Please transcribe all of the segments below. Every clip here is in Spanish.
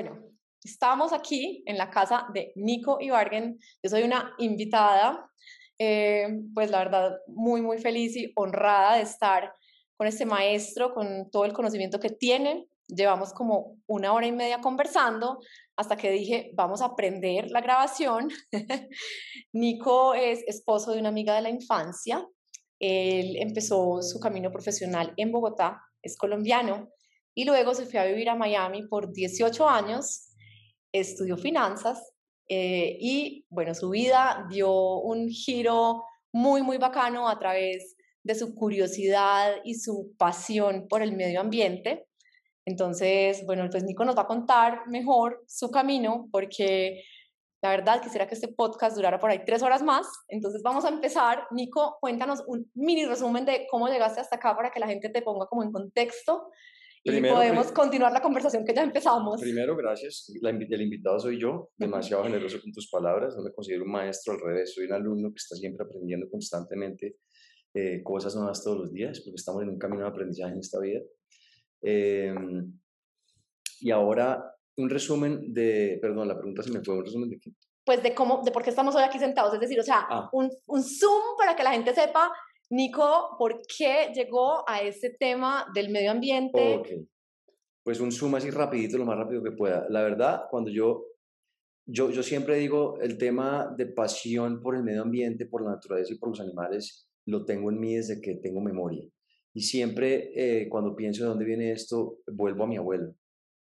Bueno, estamos aquí en la casa de Nico Ibargen. Yo soy una invitada, eh, pues la verdad, muy, muy feliz y honrada de estar con este maestro, con todo el conocimiento que tiene. Llevamos como una hora y media conversando hasta que dije, vamos a aprender la grabación. Nico es esposo de una amiga de la infancia. Él empezó su camino profesional en Bogotá, es colombiano, y luego se fue a vivir a Miami por 18 años, estudió finanzas eh, y bueno, su vida dio un giro muy, muy bacano a través de su curiosidad y su pasión por el medio ambiente. Entonces, bueno, pues Nico nos va a contar mejor su camino porque la verdad quisiera que este podcast durara por ahí tres horas más. Entonces vamos a empezar. Nico, cuéntanos un mini resumen de cómo llegaste hasta acá para que la gente te ponga como en contexto y podemos continuar la conversación que ya empezamos. Primero, gracias. La, el invitado soy yo, demasiado generoso con tus palabras. No me considero un maestro, al revés, soy un alumno que está siempre aprendiendo constantemente eh, cosas nuevas todos los días, porque estamos en un camino de aprendizaje en esta vida. Em, y ahora, un resumen de, perdón, la pregunta se me fue, un resumen de qué? Pues de cómo, de por qué estamos hoy aquí sentados, es decir, o sea, ah. un, un zoom para que la gente sepa Nico, ¿por qué llegó a este tema del medio ambiente? Ok, pues un zoom así rapidito, lo más rápido que pueda. La verdad, cuando yo, yo, yo siempre digo, el tema de pasión por el medio ambiente, por la naturaleza y por los animales, lo tengo en mí desde que tengo memoria. Y siempre eh, cuando pienso de dónde viene esto, vuelvo a mi abuelo.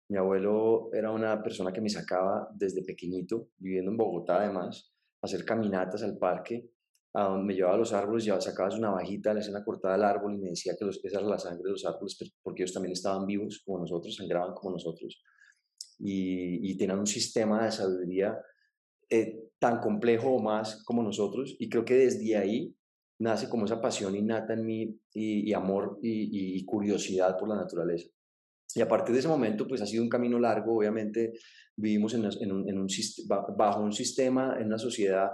Mi abuelo era una persona que me sacaba desde pequeñito, viviendo en Bogotá además, a hacer caminatas al parque me llevaba a los árboles, ya sacabas una vajita, le hacían la cortada del árbol y me decía que los, esa era la sangre de los árboles porque ellos también estaban vivos como nosotros, sangraban como nosotros y, y tenían un sistema de sabiduría eh, tan complejo o más como nosotros y creo que desde ahí nace como esa pasión innata en mí y, amor y, curiosidad por la naturaleza. Y a partir de ese momento, pues ha sido un camino largo, obviamente vivimos en, en un, bajo un sistema, en una sociedad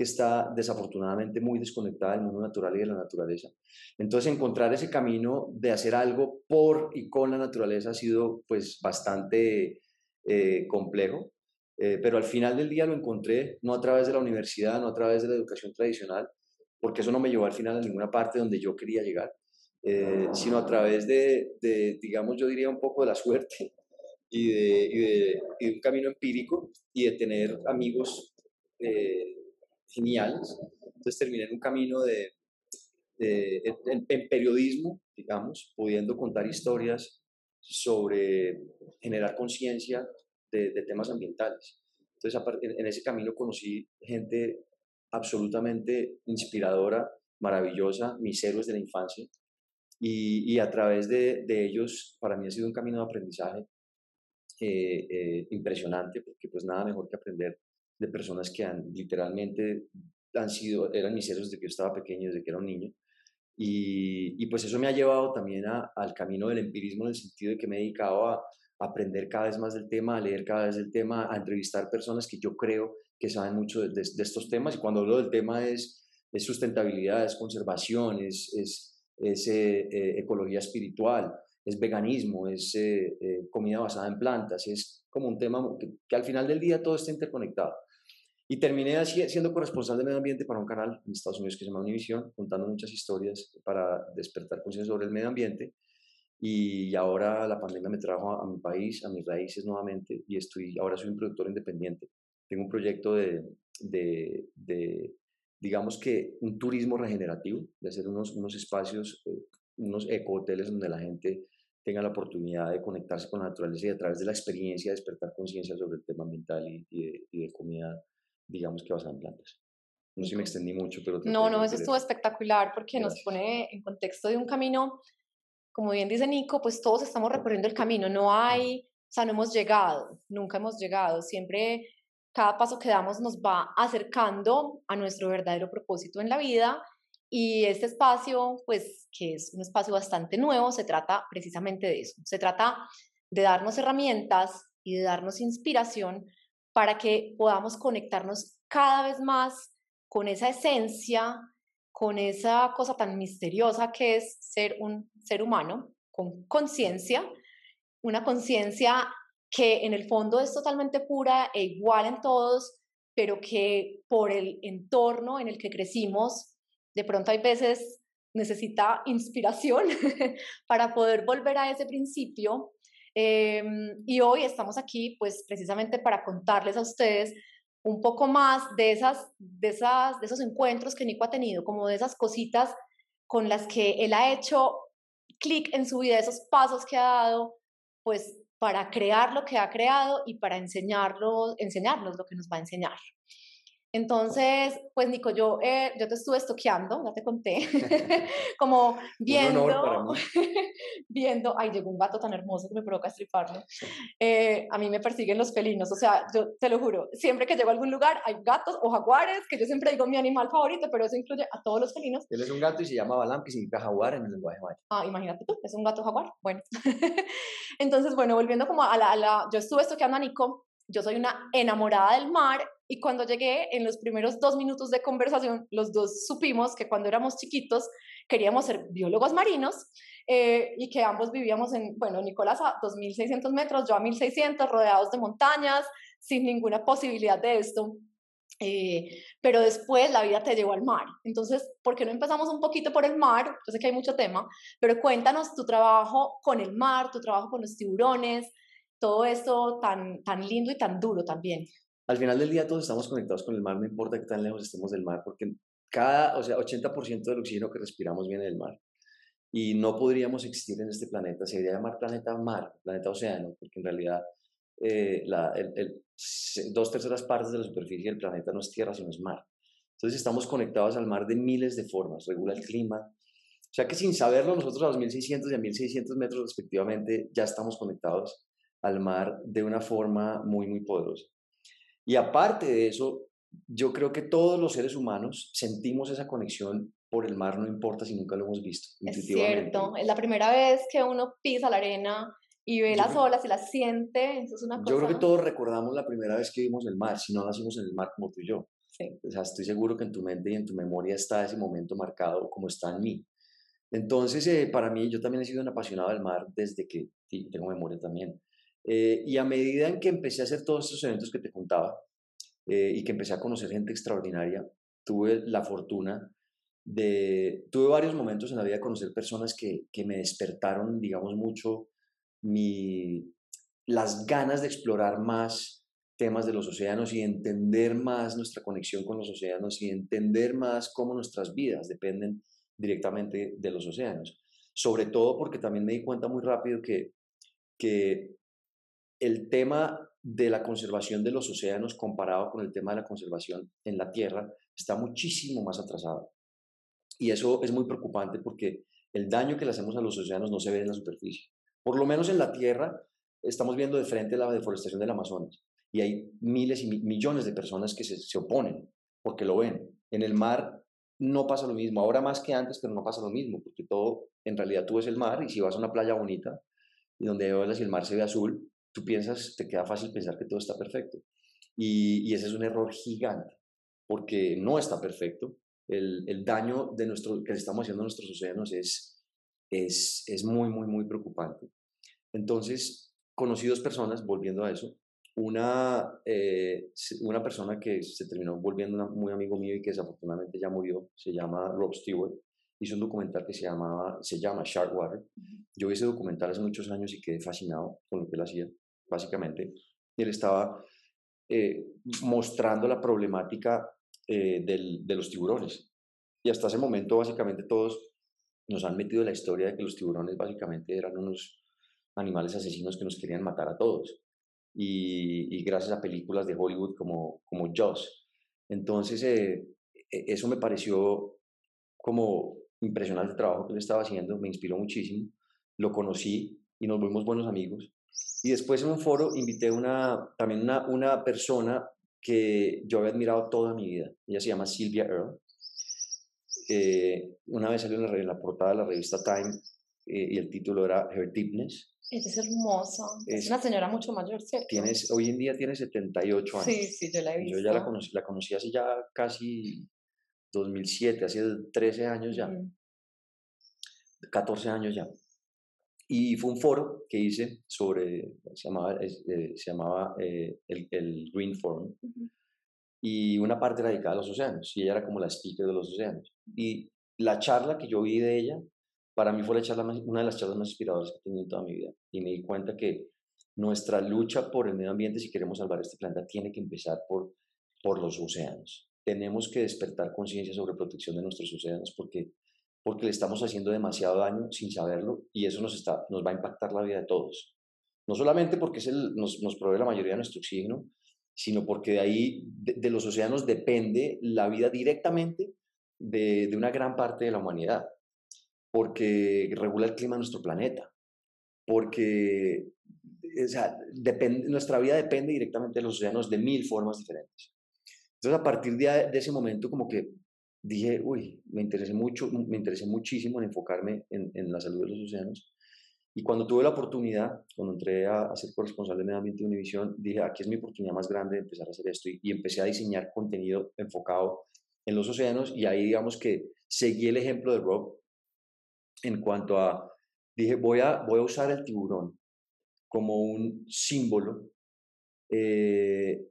que está desafortunadamente muy desconectada del mundo natural y de la naturaleza. Entonces, encontrar ese camino de hacer algo por y con la naturaleza ha sido pues bastante eh, complejo, eh, pero al final del día lo encontré no a través de la universidad, no a través de la educación tradicional, porque eso no me llevó al final a ninguna parte donde yo quería llegar, eh, sino a través de, digamos, yo diría un poco de la suerte y de, un camino empírico y de tener amigos geniales. Entonces terminé en un camino de, en, periodismo, digamos, pudiendo contar historias sobre generar conciencia de, temas ambientales. Entonces, en ese camino conocí gente absolutamente inspiradora, maravillosa, mis héroes de la infancia, y, a través de, ellos, para mí ha sido un camino de aprendizaje eh, eh, impresionante, porque pues nada mejor que aprender de personas que han literalmente han sido, eran mis héroes desde que yo estaba pequeño, desde que era un niño. Y, y pues eso me ha llevado también al camino del empirismo en el sentido de que me he dedicado a, aprender cada vez más del tema, a leer cada vez del tema, a entrevistar personas que yo creo que saben mucho de, estos temas. Y cuando hablo del tema es, es sustentabilidad, es conservación, es, es, eh, eh, ecología espiritual, es veganismo, es eh, comida basada en plantas, es como un tema que, que, al final del día todo está interconectado. Y terminé así, siendo corresponsal de medio ambiente para un canal en Estados Unidos que se llama Univision, contando muchas historias para despertar conciencia sobre el medio ambiente. Y ahora la pandemia me trajo a, mi país, a mis raíces nuevamente, y estoy, ahora soy un productor independiente. Tengo un proyecto de, de, de digamos que un turismo regenerativo, de hacer unos, unos espacios, eh, unos eco-hoteles donde la gente tenga la oportunidad de conectarse con la naturaleza y a través de la experiencia despertar conciencia sobre el tema ambiental y, de, y de comida digamos que basada en plantas. No sé si me extendí mucho, pero... No, no, eso estuvo espectacular porque nos pone en contexto de un camino, como bien dice Nico, pues todos estamos recorriendo el camino, no hay, o sea, no hemos llegado, nunca hemos llegado, siempre cada paso que damos nos va acercando a nuestro verdadero propósito en la vida y este espacio, pues que es un espacio bastante nuevo, se trata precisamente de eso, se trata de darnos herramientas y de darnos inspiración para que podamos conectarnos cada vez más con esa esencia, con esa cosa tan misteriosa que es ser un ser humano con conciencia, una conciencia que en el fondo es totalmente pura e igual en todos, pero que por el entorno en el que crecimos, de pronto hay veces necesita inspiración para poder volver a ese principio. Em, y hoy estamos aquí pues precisamente para contarles a ustedes un poco más de, esas, de, esas, de esos encuentros que Nico ha tenido, como de esas cositas con las que él ha hecho clic en su vida, esos pasos que ha dado, pues para crear lo que ha creado y para enseñarlo, enseñarnos lo que nos va a enseñar. Entonces, pues Nico, yo, eh, yo te estuve estoqueando, ya te conté, como viendo, viendo, ay, llegó un gato tan hermoso que me provoca estriparlo. Eh, a mí me persiguen los felinos, o sea, yo te lo juro, siempre que llego a algún lugar hay gatos o jaguares, que yo siempre digo mi animal favorito, pero eso incluye a todos los felinos. Él es un gato y se llama Balam, que significa jaguar en el lenguaje maya. Ah, imagínate tú, es un gato jaguar, bueno. Entonces, bueno, volviendo como a la, a la yo estuve estoqueando a Nico, yo soy una enamorada del mar y cuando llegué, en los primeros dos minutos de conversación, los dos supimos que cuando éramos chiquitos queríamos ser biólogos marinos eh, y que ambos vivíamos en, bueno, Nicolás a 2.600 metros, yo a 1.600, rodeados de montañas, sin ninguna posibilidad de esto. Eh, pero después la vida te llevó al mar. Entonces, ¿por qué no empezamos un poquito por el mar? Yo sé que hay mucho tema, pero cuéntanos tu trabajo con el mar, tu trabajo con los tiburones, todo esto tan, tan lindo y tan duro también al final del día todos estamos conectados con el mar, no importa qué tan lejos estemos del mar, porque cada, o sea, 80% del oxígeno que respiramos viene del mar. Y no podríamos existir en este planeta, se debería llamar planeta mar, planeta océano, porque en realidad eh, la, el, dos terceras partes de la superficie del planeta no es tierra, sino es mar. Entonces estamos conectados al mar de miles de formas, regula el clima. O sea que sin saberlo, nosotros a 2.600 y a 1.600 metros respectivamente ya estamos conectados al mar de una forma muy, muy poderosa. Y aparte de eso, yo creo que todos los seres humanos sentimos esa conexión por el mar, no importa si nunca lo hemos visto. Es cierto, es la primera vez que uno pisa la arena y ve las olas y las siente, eso es una cosa... Yo creo que todos recordamos la primera vez que vimos el mar, si no nacimos en el mar como tú y yo. Sí. O sea, estoy seguro que en tu mente y en tu memoria está ese momento marcado como está en mí. Entonces, eh, para mí, yo también he sido un apasionado del mar desde que sí, tengo memoria también. Eh, y a medida en que empecé a hacer todos estos eventos que te contaba eh, y que empecé a conocer gente extraordinaria, tuve la fortuna de, tuve varios momentos en la vida de conocer personas que, que me despertaron, digamos, mucho mi, las ganas de explorar más temas de los océanos y entender más nuestra conexión con los océanos y entender más cómo nuestras vidas dependen directamente de los océanos. Sobre todo porque también me di cuenta muy rápido que, que el tema de la conservación de los océanos comparado con el tema de la conservación en la Tierra está muchísimo más atrasado. Y eso es muy preocupante porque el daño que le hacemos a los océanos no se ve en la superficie. Por lo menos en la Tierra estamos viendo de frente la deforestación del Amazonas y hay miles y millones de personas que se, oponen porque lo ven. En el mar no pasa lo mismo, ahora más que antes, pero no pasa lo mismo, porque todo, en realidad tú ves el mar y si vas a una playa bonita y donde y el mar se ve azul, tú piensas, te queda fácil pensar que todo está perfecto. Y, ese es un error gigante, porque no está perfecto. El, el, daño de nuestro, que le estamos haciendo a nuestros océanos es, es, es muy, muy, muy preocupante. Entonces, conocí dos personas, volviendo a eso, una, eh, una persona que se terminó volviendo muy amigo mío y que desafortunadamente ya murió, se llama Rob Stewart, hizo un documental que se, llamaba, se llama Sharkwater. Yo vi ese documental hace muchos años y quedé fascinado con lo que él hacía básicamente. Él estaba eh, mostrando la problemática eh, de los tiburones. Y hasta ese momento, básicamente, todos nos han metido en la historia de que los tiburones básicamente eran unos animales asesinos que nos querían matar a todos. Y, gracias a películas de Hollywood como, como Jaws. Entonces, eh, e, eso me pareció como impresionante el trabajo que él estaba haciendo, me inspiró muchísimo. Lo conocí y nos volvimos buenos amigos. Y después en un foro invité una, también una, una persona que yo había admirado toda mi vida. Ella se llama Sylvia Earle. Eh, una vez salió en la, portada de la revista Time eh, y el título era Her Deepness. Ella es hermosa. Es, una señora mucho mayor, ¿cierto? Tienes, hoy en día tiene 78 años. Sí, sí, yo la he visto. Yo ya la conocí, la conocí hace ya casi 2007, hace 13 años ya. 14 años ya. Y fue un foro que hice sobre, se llamaba, eh, se llamaba eh, el, el, Green Forum, y una parte era dedicada a los océanos, y ella era como la speaker de los océanos. Y la charla que yo vi de ella, para mí fue la charla una de las charlas más inspiradoras que he tenido en toda mi vida. Y me di cuenta que nuestra lucha por el medio ambiente, si queremos salvar este planeta, tiene que empezar por, por los océanos. Tenemos que despertar conciencia sobre protección de nuestros océanos porque, porque le estamos haciendo demasiado daño sin saberlo y eso nos, está, nos va a impactar la vida de todos. No solamente porque es el, nos, nos provee la mayoría de nuestro oxígeno, sino porque de ahí, de, los océanos, depende la vida directamente de, de, una gran parte de la humanidad, porque regula el clima de nuestro planeta, porque o sea, depende, nuestra vida depende directamente de los océanos de mil formas diferentes. Entonces, a partir de, de ese momento, como que dije, uy, me interesé mucho, me interesé muchísimo en enfocarme en, en la salud de los océanos y cuando tuve la oportunidad, cuando entré a, ser corresponsal de medio ambiente de Univisión, dije, aquí es mi oportunidad más grande de empezar a hacer esto. Y, empecé a diseñar contenido enfocado en los océanos. Y ahí digamos que seguí el ejemplo de Rob en cuanto a, dije, voy a, voy a usar el tiburón como un símbolo eh,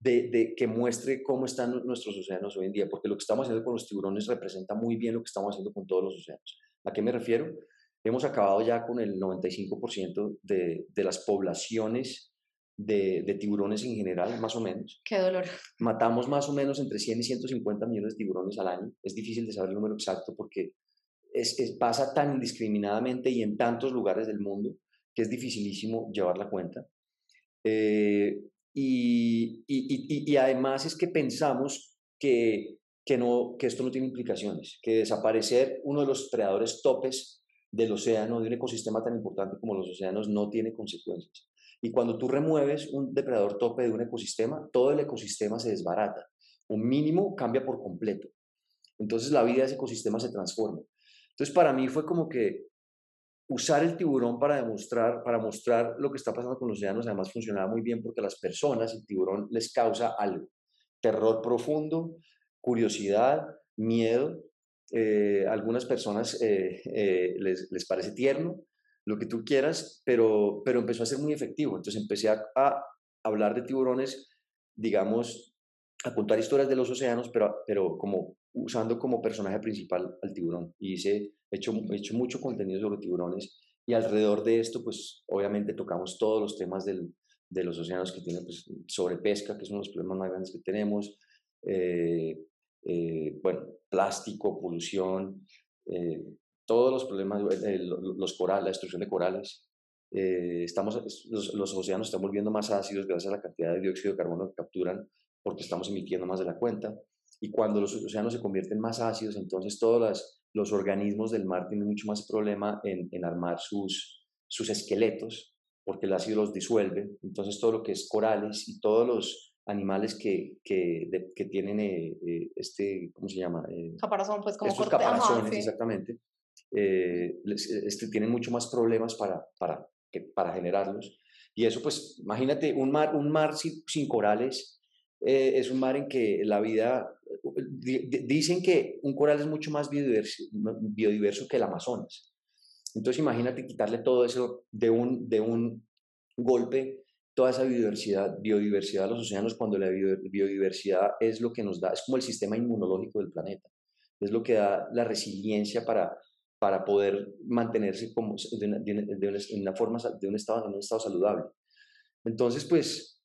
de, de, que muestre cómo están nuestros océanos hoy en día, porque lo que estamos haciendo con los tiburones representa muy bien lo que estamos haciendo con todos los océanos. ¿A qué me refiero? Hemos acabado ya con el 95% de, de, las poblaciones de, de, tiburones en general, más o menos. Qué dolor. Matamos más o menos entre 100 y 150 millones de tiburones al año. Es difícil de saber el número exacto porque es, es, pasa tan indiscriminadamente y en tantos lugares del mundo que es dificilísimo llevar la cuenta. Eh, y, y, y, además es que pensamos que, que, no, que esto no tiene implicaciones, que desaparecer uno de los predadores topes del océano, de un ecosistema tan importante como los océanos, no tiene consecuencias. Y cuando tú remueves un depredador tope de un ecosistema, todo el ecosistema se desbarata. Un mínimo cambia por completo. Entonces la vida de ese ecosistema se transforma. Entonces para mí fue como que usar el tiburón para demostrar, para mostrar lo que está pasando con los océanos, además funcionaba muy bien porque a las personas el tiburón les causa algo. Terror profundo, curiosidad, miedo, eh, algunas personas eh, eh, les, les, parece tierno, lo que tú quieras, pero, pero empezó a ser muy efectivo. Entonces empecé a, a hablar de tiburones, digamos, a contar historias de los océanos, pero, pero como usando como personaje principal al tiburón. Y hice, he hecho, he hecho mucho contenido sobre tiburones y alrededor de esto, pues obviamente tocamos todos los temas del, de los océanos que tienen pues, sobre pesca, que es uno de los problemas más grandes que tenemos, eh, eh, bueno, plástico, polución, eh, todos los problemas, eh, los corales, la destrucción de corales. estamos, los, los, océanos están volviendo más ácidos gracias a la cantidad de dióxido de carbono que capturan porque estamos emitiendo más de la cuenta. Y cuando los océanos se convierten más ácidos, entonces todos los, los organismos del mar tienen mucho más problema en, en armar sus, sus esqueletos porque el ácido los disuelve. Entonces todo lo que es corales y todos los animales que, que, que tienen eh, eh, este, ¿cómo se llama? Eh, Caparazón, pues como estos caparazones, exactamente, este, tienen mucho más problemas para, para, que, para generarlos. Y eso, pues, imagínate, un mar, un mar sin, sin corales es un mar en que la vida, dicen que un coral es mucho más biodiverso, que el Amazonas. Entonces, imagínate quitarle todo eso de un, de un golpe toda esa biodiversidad, biodiversidad de los océanos cuando la biodiversidad es lo que nos da, es como el sistema inmunológico del planeta, es lo que da la resiliencia para, para poder mantenerse como de una, una, forma, de un estado, en un estado saludable. Entonces, pues,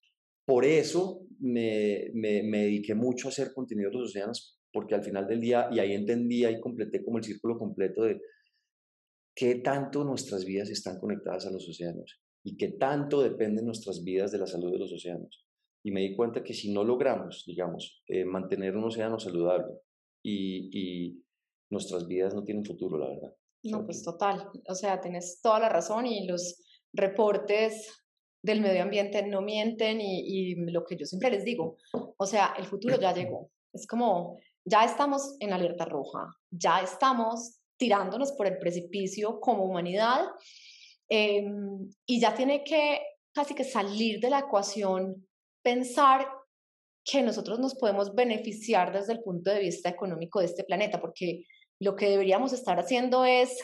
por eso me, me, me dediqué mucho a hacer contenido de los océanos, porque al final del día, y ahí entendí, ahí completé como el círculo completo de qué tanto nuestras vidas están conectadas a los océanos y que tanto dependen nuestras vidas de la salud de los océanos. Y me di cuenta que si no logramos, digamos, eh, mantener un océano saludable y, y, nuestras vidas no tienen futuro, la verdad. No, pues total. O sea, tienes toda la razón y los reportes del medio ambiente no mienten y, lo que yo siempre les digo, o sea, el futuro ya llegó. Es como, ya estamos en alerta roja, ya estamos tirándonos por el precipicio como humanidad Em, y ya tiene que casi que salir de la ecuación pensar que nosotros nos podemos beneficiar desde el punto de vista económico de este planeta, porque lo que deberíamos estar haciendo es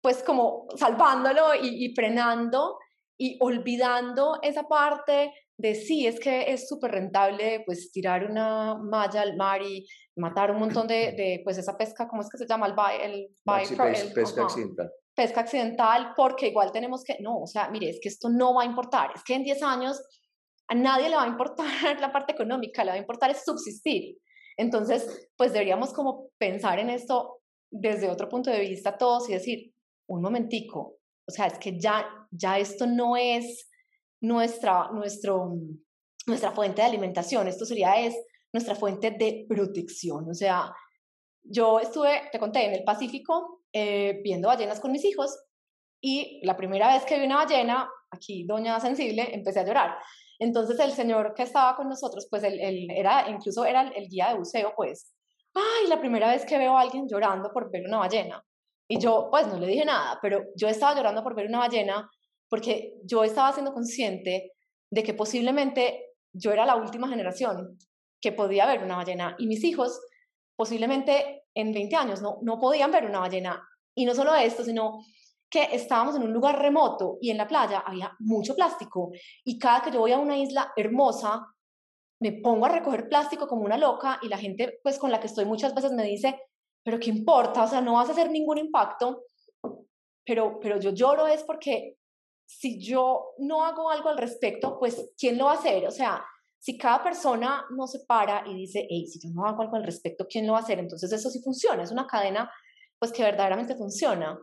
pues como salvándolo y, y frenando y olvidando esa parte de sí, es que es súper rentable pues tirar una malla al mar y matar un montón de, de pues esa pesca, ¿cómo es que se llama? El, el, el pesca accidental. Pesca accidental, porque igual tenemos que, no, o sea, mire, es que esto no va a importar, es que en 10 años a nadie le va a importar la parte económica, le va a importar es subsistir. Entonces, pues deberíamos como pensar en esto desde otro punto de vista todos y decir, un momentico, o sea, es que ya, ya esto no es nuestra, nuestro, nuestra fuente de alimentación, esto sería es nuestra fuente de protección. O sea, yo estuve, te conté, en el Pacífico eh, viendo ballenas con mis hijos y la primera vez que vi una ballena, aquí doña sensible, empecé a llorar. Entonces el señor que estaba con nosotros, pues él, era, incluso era el, el, guía de buceo, pues, ay, la primera vez que veo a alguien llorando por ver una ballena. Y yo, pues no le dije nada, pero yo estaba llorando por ver una ballena porque yo estaba siendo consciente de que posiblemente yo era la última generación que podía ver una ballena y mis hijos posiblemente en 20 años no, no podían ver una ballena. Y no solo esto, sino que estábamos en un lugar remoto y en la playa había mucho plástico y cada que yo voy a una isla hermosa me pongo a recoger plástico como una loca y la gente pues con la que estoy muchas veces me dice, pero ¿qué importa? O sea, no vas a hacer ningún impacto. Pero, pero yo lloro es porque si yo no hago algo al respecto, pues ¿quién lo va a hacer? O sea, si cada persona no se para y dice, hey, si yo no hago algo al respecto, ¿quién lo va a hacer? Entonces eso sí funciona, es una cadena pues que verdaderamente funciona.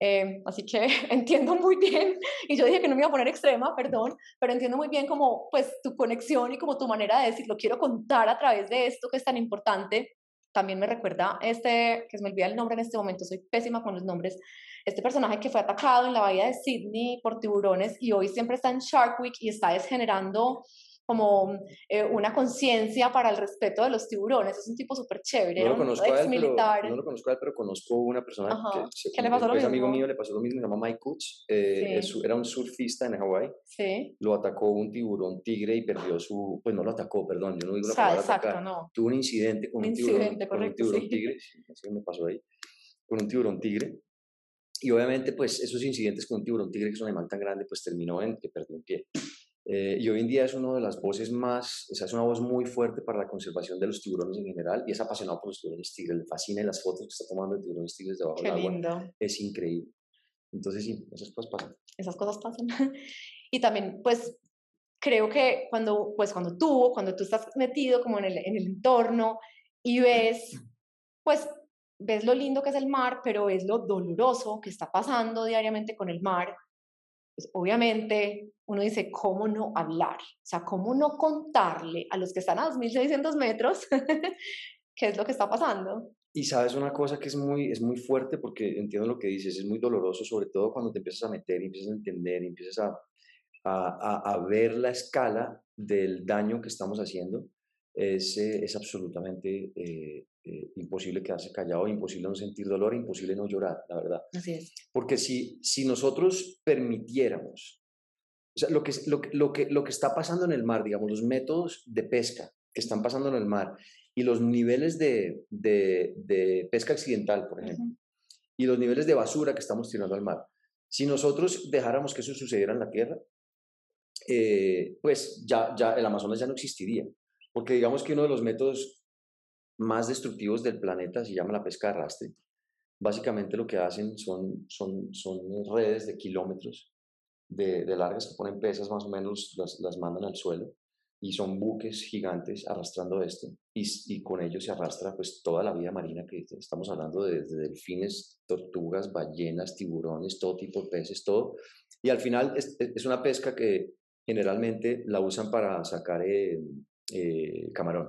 Eh, así que entiendo muy bien, y yo dije que no me iba a poner extrema, perdón, pero entiendo muy bien como pues tu conexión y como tu manera de decir, lo quiero contar a través de esto que es tan importante también me recuerda este, que se me olvida el nombre en este momento, soy pésima con los nombres, este personaje que fue atacado en la bahía de Sydney por tiburones y hoy siempre está en Shark Week y está generando como eh, una conciencia para el respeto de los tiburones. Es un tipo súper chévere. No lo, conozco a él, pero, no lo conozco a él, pero conozco una persona que, ¿Qué le pasó lo mismo? amigo mío, le pasó lo mismo, se llama Mike Kutz, eh, era un surfista en Hawái. Sí. Lo atacó un tiburón tigre y perdió su, pues no lo atacó, perdón, yo no digo la palabra exacto, atacar. No. Tuvo un incidente con un, tiburón, con un tiburón tigre, sí, me pasó ahí, con un tiburón tigre. Y obviamente, pues esos incidentes con un tiburón tigre, que es un animal tan grande, pues terminó en que perdió un pie. Eh, y hoy en día es una de las voces más, o sea, es una voz muy fuerte para la conservación de los tiburones en general y es apasionado por los tiburones tigres. Le fascina las fotos que está tomando de tiburones tigres debajo Qué del lindo. agua. Es increíble. Entonces, sí, esas cosas pasan. Esas cosas pasan. y también, pues, creo que cuando, pues, cuando tú, cuando tú estás metido como en el, en el entorno y ves, pues, ves lo lindo que es el mar, pero ves lo doloroso que está pasando diariamente con el mar, pues obviamente uno dice, ¿cómo no hablar? O sea, ¿cómo no contarle a los que están a 2.600 metros qué es lo que está pasando? Y sabes una cosa que es muy, es muy fuerte porque entiendo lo que dices, es muy doloroso, sobre todo cuando te empiezas a meter, empiezas a entender, empiezas a, a, a, ver la escala del daño que estamos haciendo, es, es absolutamente eh, eh, imposible quedarse callado, imposible no sentir dolor, imposible no llorar, la verdad. Así es. Porque si, si nosotros permitiéramos, o sea, lo que, lo, lo, que, lo que está pasando en el mar, digamos, los métodos de pesca que están pasando en el mar y los niveles de, de, de pesca accidental, por ejemplo, uh -huh. y los niveles de basura que estamos tirando al mar, si nosotros dejáramos que eso sucediera en la Tierra, eh, pues ya, ya el Amazonas ya no existiría. Porque digamos que uno de los métodos más destructivos del planeta se llama la pesca de arrastre. Básicamente lo que hacen son, son, son redes de kilómetros de, largas que ponen pesas más o menos, las, las, mandan al suelo y son buques gigantes arrastrando esto y, y, con ello se arrastra pues toda la vida marina que estamos hablando de, de, delfines, tortugas, ballenas, tiburones, todo tipo de peces, todo. Y al final es, es una pesca que generalmente la usan para sacar eh, eh, camarón.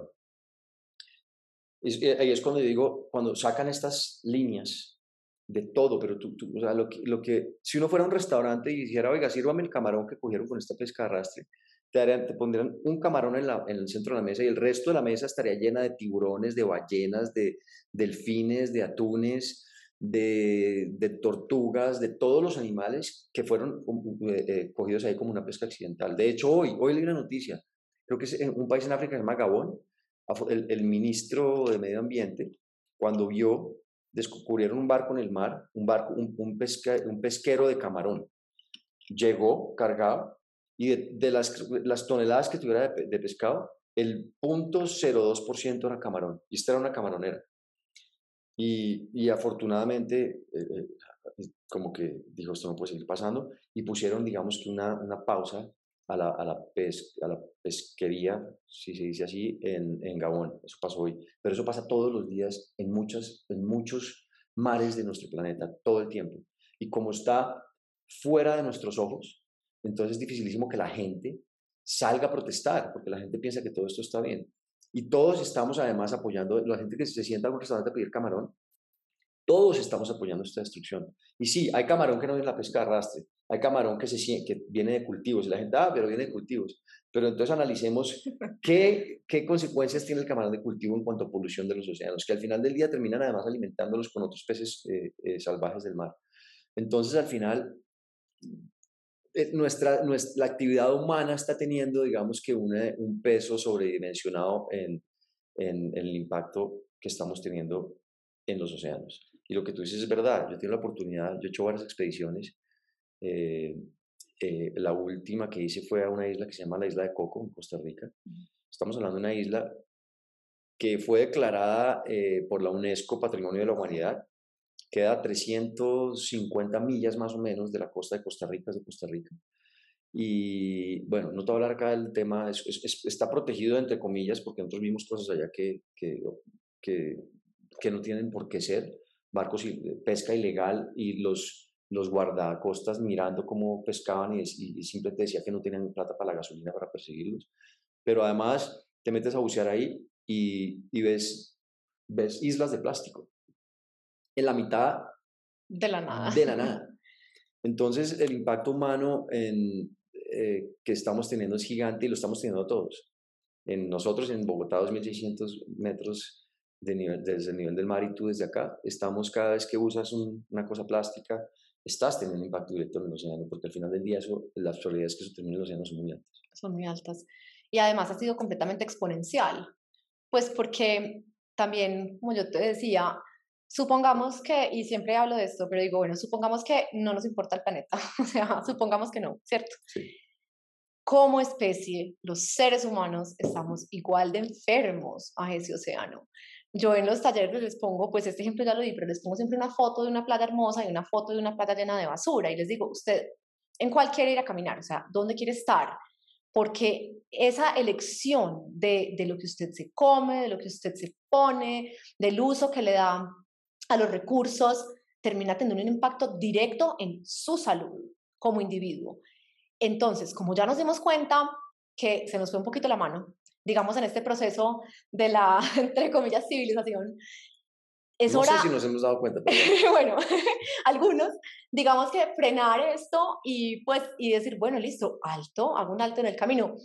Y ahí es cuando digo, cuando sacan estas líneas de todo, pero tú, o sea, lo que, si uno fuera a un restaurante y dijera, oiga, sírvame el camarón que cogieron con esta pesca de arrastre, te, pondrían un camarón en, la, en el centro de la mesa y el resto de la mesa estaría llena de tiburones, de ballenas, de delfines, de atunes, de, de tortugas, de todos los animales que fueron eh, eh, cogidos ahí como una pesca accidental. De hecho, hoy, hoy leí una noticia, creo que es en un país en África que se llama Gabón, el, ministro de Medio Ambiente, cuando vio descubrieron un barco en el mar, un, barco, un, un, pesquero de camarón. Llegó cargado y de, las, las, toneladas que tuviera de, pescado, el 0.02% era camarón. Y esta era una camaronera. Y, y afortunadamente, eh, eh, como que dijo, esto no puede seguir pasando, y pusieron, digamos que una, una pausa a la, a, a la pesquería, si se dice así, en, en, Gabón. Eso pasó hoy. Pero eso pasa todos los días en, muchas, en muchos mares de nuestro planeta, todo el tiempo. Y como está fuera de nuestros ojos, entonces es dificilísimo que la gente salga a protestar, porque la gente piensa que todo esto está bien. Y todos estamos además apoyando, la gente que se sienta en un restaurante a pedir camarón, todos estamos apoyando esta destrucción. Y sí, hay camarón que no viene la pesca de arrastre, hay camarón que, se, que viene de cultivos, y la gente, ah, pero viene de cultivos. Pero entonces analicemos qué, qué consecuencias tiene el camarón de cultivo en cuanto a polución de los océanos, que al final del día terminan además alimentándolos con otros peces eh, eh, salvajes del mar. Entonces, al final, eh, nuestra, nuestra, la actividad humana está teniendo, digamos que un peso sobredimensionado en, en, en el impacto que estamos teniendo en los océanos. Y lo que tú dices es verdad, yo tengo la oportunidad, yo he hecho varias expediciones, eh, eh, la última que hice fue a una isla que se llama la isla de Coco, en Costa Rica. Estamos hablando de una isla que fue declarada eh, por la UNESCO Patrimonio de la Humanidad. Queda a 350 millas más o menos de la costa de Costa Rica, de Costa Rica. Y bueno, no te voy a hablar acá del tema, está protegido entre comillas porque nosotros vimos cosas allá que, que, que, que no tienen por qué ser barcos de pesca ilegal y los, los guardacostas mirando cómo pescaban y, y, simplemente decía que no tenían plata para la gasolina para perseguirlos. Pero además te metes a bucear ahí y, y ves, ves islas de plástico en la mitad de la nada. De la nada. Entonces el impacto humano en, eh, que estamos teniendo es gigante y lo estamos teniendo todos. En nosotros en Bogotá, 2.600 metros nivel, desde el nivel del mar y tú desde acá, estamos cada vez que usas una cosa plástica, estás teniendo un impacto directo en el océano, porque al final del día eso, las probabilidades que eso termine en el océano son muy altas. Son muy altas. Y además ha sido completamente exponencial, pues porque también, como yo te decía, supongamos que, y siempre hablo de esto, pero digo, bueno, supongamos que no nos importa el planeta, o sea, supongamos que no, ¿cierto? Sí. Como especie, los seres humanos estamos igual de enfermos a ese océano yo en los talleres les pongo, pues este ejemplo ya lo di, pero les pongo siempre una foto de una playa hermosa y una foto de una playa llena de basura y les digo, usted, ¿en cuál quiere ir a caminar? O sea, ¿dónde quiere estar? Porque esa elección de, de lo que usted se come, de lo que usted se pone, del uso que le da a los recursos, termina teniendo un impacto directo en su salud como individuo. Entonces, como ya nos dimos cuenta que se nos fue un poquito la mano digamos, en este proceso de la, entre comillas, civilización. Es no sé si nos hemos dado cuenta. Pero... bueno, algunos, digamos que frenar esto y pues, y decir, bueno, listo, alto, hago un alto en el camino.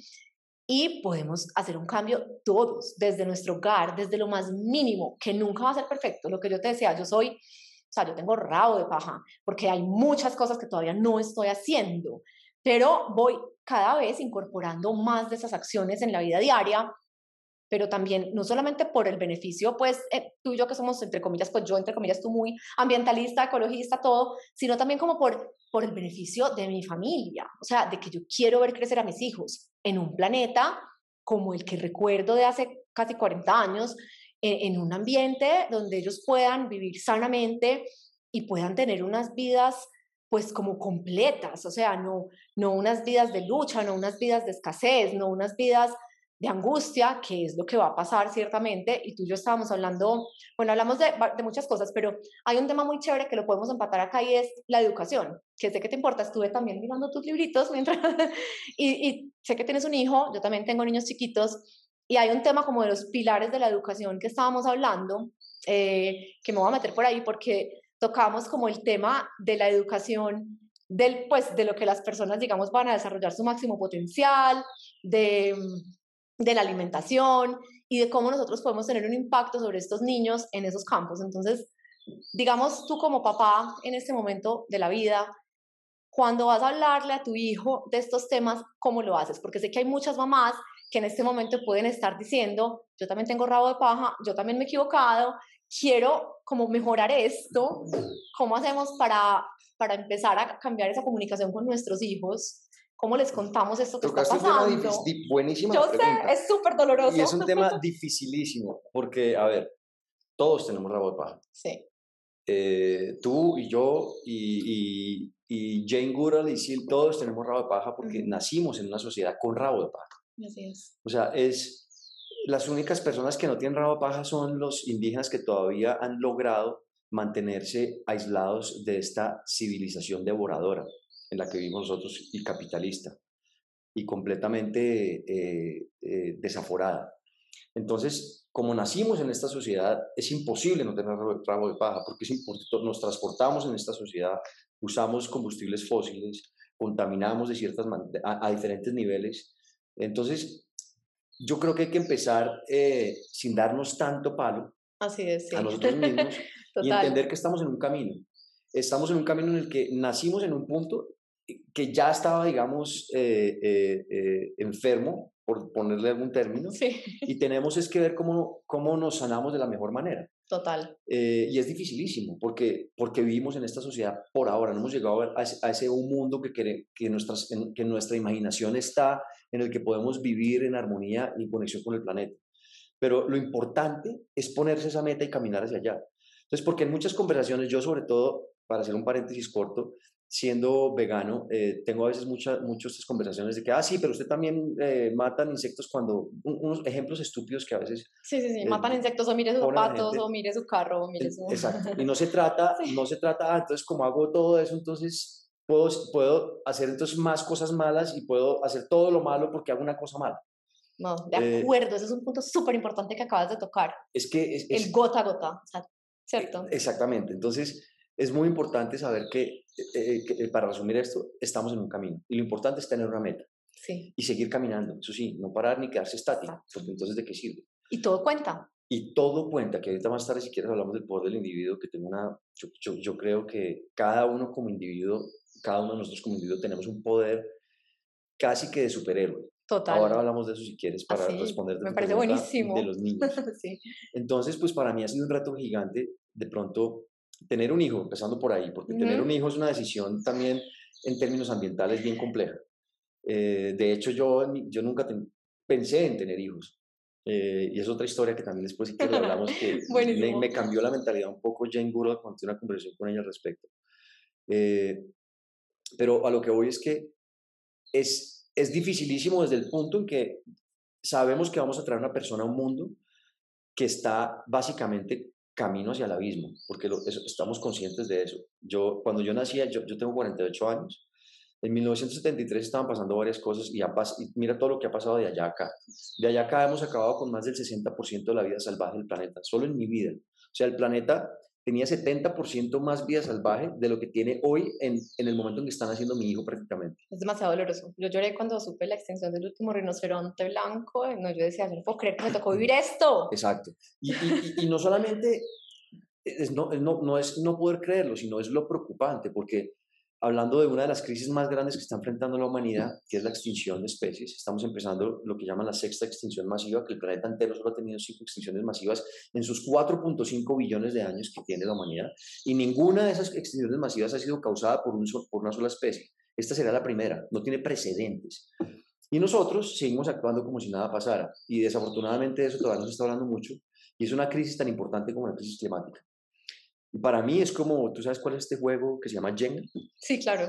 Y podemos hacer un cambio todos, desde nuestro hogar, desde lo más mínimo, que nunca va a ser perfecto. Lo que yo te decía, yo soy, o sea, yo tengo rabo de paja, porque hay muchas cosas que todavía no estoy haciendo, pero voy cada vez incorporando más de esas acciones en la vida diaria, pero también no solamente por el beneficio, pues eh, tú y yo que somos, entre comillas, pues yo, entre comillas, tú muy ambientalista, ecologista, todo, sino también como por, por el beneficio de mi familia, o sea, de que yo quiero ver crecer a mis hijos en un planeta como el que recuerdo de hace casi 40 años, en un ambiente donde ellos puedan vivir sanamente y puedan tener unas vidas pues como completas, o sea, no, no unas vidas de lucha, no unas vidas de escasez, no unas vidas de angustia, que es lo que va a pasar ciertamente, y tú y yo estábamos hablando, bueno, hablamos de, de, muchas cosas, pero hay un tema muy chévere que lo podemos empatar acá y es la educación, que sé que te importa, estuve también mirando tus libritos mientras, y, y sé que tienes un hijo, yo también tengo niños chiquitos, y hay un tema como de los pilares de la educación que estábamos hablando, eh, que me voy a meter por ahí porque tocamos como el tema de la educación, del, pues, de lo que las personas, digamos, van a desarrollar su máximo potencial, de, de la alimentación y de cómo nosotros podemos tener un impacto sobre estos niños en esos campos. Entonces, digamos, tú como papá en este momento de la vida, cuando vas a hablarle a tu hijo de estos temas, ¿cómo lo haces? Porque sé que hay muchas mamás que en este momento pueden estar diciendo, yo también tengo rabo de paja, yo también me he equivocado, quiero como mejorar esto, ¿cómo hacemos para, para empezar a cambiar esa comunicación con nuestros hijos? ¿Cómo les contamos esto que está pasando? buenísima Yo sé, es súper doloroso. Y es un tema dificilísimo, porque, a ver, todos tenemos rabo de paja. Sí. Eh, tú y yo y, y, y Jane Goodall y Sil, todos tenemos rabo de paja porque nacimos en una sociedad con rabo de paja. Así es. O sea, es, las únicas personas que no tienen rabo paja son los indígenas que todavía han logrado mantenerse aislados de esta civilización devoradora en la que vivimos nosotros y capitalista y completamente eh, eh, desaforada. Entonces, como nacimos en esta sociedad, es imposible no tener rabo de paja porque es nos transportamos en esta sociedad, usamos combustibles fósiles, contaminamos de ciertas a, a diferentes niveles. Entonces, yo creo que hay que empezar eh, sin darnos tanto palo Así es, a nosotros mismos y entender que estamos en un camino. Estamos en un camino en el que nacimos en un punto que ya estaba, digamos, eh, eh, enfermo, por ponerle algún término, sí. y tenemos es que ver cómo, cómo nos sanamos de la mejor manera. Total. y es dificilísimo porque, porque vivimos en esta sociedad por ahora, no hemos llegado a, a ese un mundo que, que, que, nuestras, que nuestra imaginación está en el que podemos vivir en armonía y conexión con el planeta. Pero lo importante es ponerse esa meta y caminar hacia allá. Entonces, porque en muchas conversaciones, yo sobre todo, para hacer un paréntesis corto, siendo vegano, eh, tengo a veces muchas muchas conversaciones de que, ah, sí, pero usted también eh, matan insectos cuando, unos ejemplos estúpidos que a veces... Sí, sí, sí, eh, matan insectos o mire sus zapatos o mire su carro o mire su... Exacto, y no se trata, no se trata, ah, entonces como hago todo eso, entonces puedo, puedo hacer entonces más cosas malas y puedo hacer todo lo malo porque hago una cosa mala. No, de acuerdo, ese es un punto súper importante que acabas de tocar. Es que... Es, el gota a gota, ¿cierto? Exactamente, entonces es muy importante saber que, eh, eh, para resumir esto, estamos en un camino y lo importante es tener una meta. Sí. Y seguir caminando, eso sí, no parar ni quedarse estático, porque entonces ¿de qué sirve? Y todo cuenta. Y todo cuenta, que ahorita más tarde si quieres hablamos del poder del individuo, que tengo una, yo, yo, yo creo que cada uno como individuo cada uno de nosotros como individuo tenemos un poder casi que de superhéroe. Total. Ahora hablamos de eso si quieres para responder de, me parece buenísimo. de los niños. sí. Entonces, pues para mí ha sido un reto gigante de pronto tener un hijo, empezando por ahí, porque tener un hijo es una decisión también en términos ambientales bien compleja. Eh, de hecho, yo, yo nunca pensé en tener hijos. Eh, y es otra historia que también después si quieres hablamos que me, me, cambió la mentalidad un poco Jane Goodall cuando tuve una conversación con ella al respecto. Eh, pero a lo que voy es que es, es dificilísimo desde el punto en que sabemos que vamos a traer una persona a un mundo que está básicamente camino hacia el abismo, porque estamos conscientes de eso. Yo, cuando yo nacía, yo, yo, tengo 48 años, en 1973 estaban pasando varias cosas y, y mira todo lo que ha pasado de allá acá. De allá acá hemos acabado con más del 60% de la vida salvaje del planeta, solo en mi vida. O sea, el planeta tenía 70% más vida salvaje de lo que tiene hoy en, en, el momento en que están haciendo mi hijo prácticamente. Es demasiado doloroso. Yo lloré cuando supe la extensión del último rinoceronte blanco. No, yo decía, no puedo creer que me tocó vivir esto. Exacto. Y, y, y no solamente es no, no, no es no poder creerlo, sino es lo preocupante, porque hablando de una de las crisis más grandes que está enfrentando la humanidad, que es la extinción de especies. Estamos empezando lo que llaman la sexta extinción masiva, que el planeta entero solo ha tenido cinco extinciones masivas en sus 4.5 billones de años que tiene la humanidad, y ninguna de esas extinciones masivas ha sido causada por, un, por una sola especie. Esta será la primera, no tiene precedentes. Y nosotros seguimos actuando como si nada pasara, y desafortunadamente de eso todavía no se está hablando mucho, y es una crisis tan importante como la crisis climática. Y para mí es como, ¿tú sabes cuál es este juego que se llama Jenga? Sí, claro.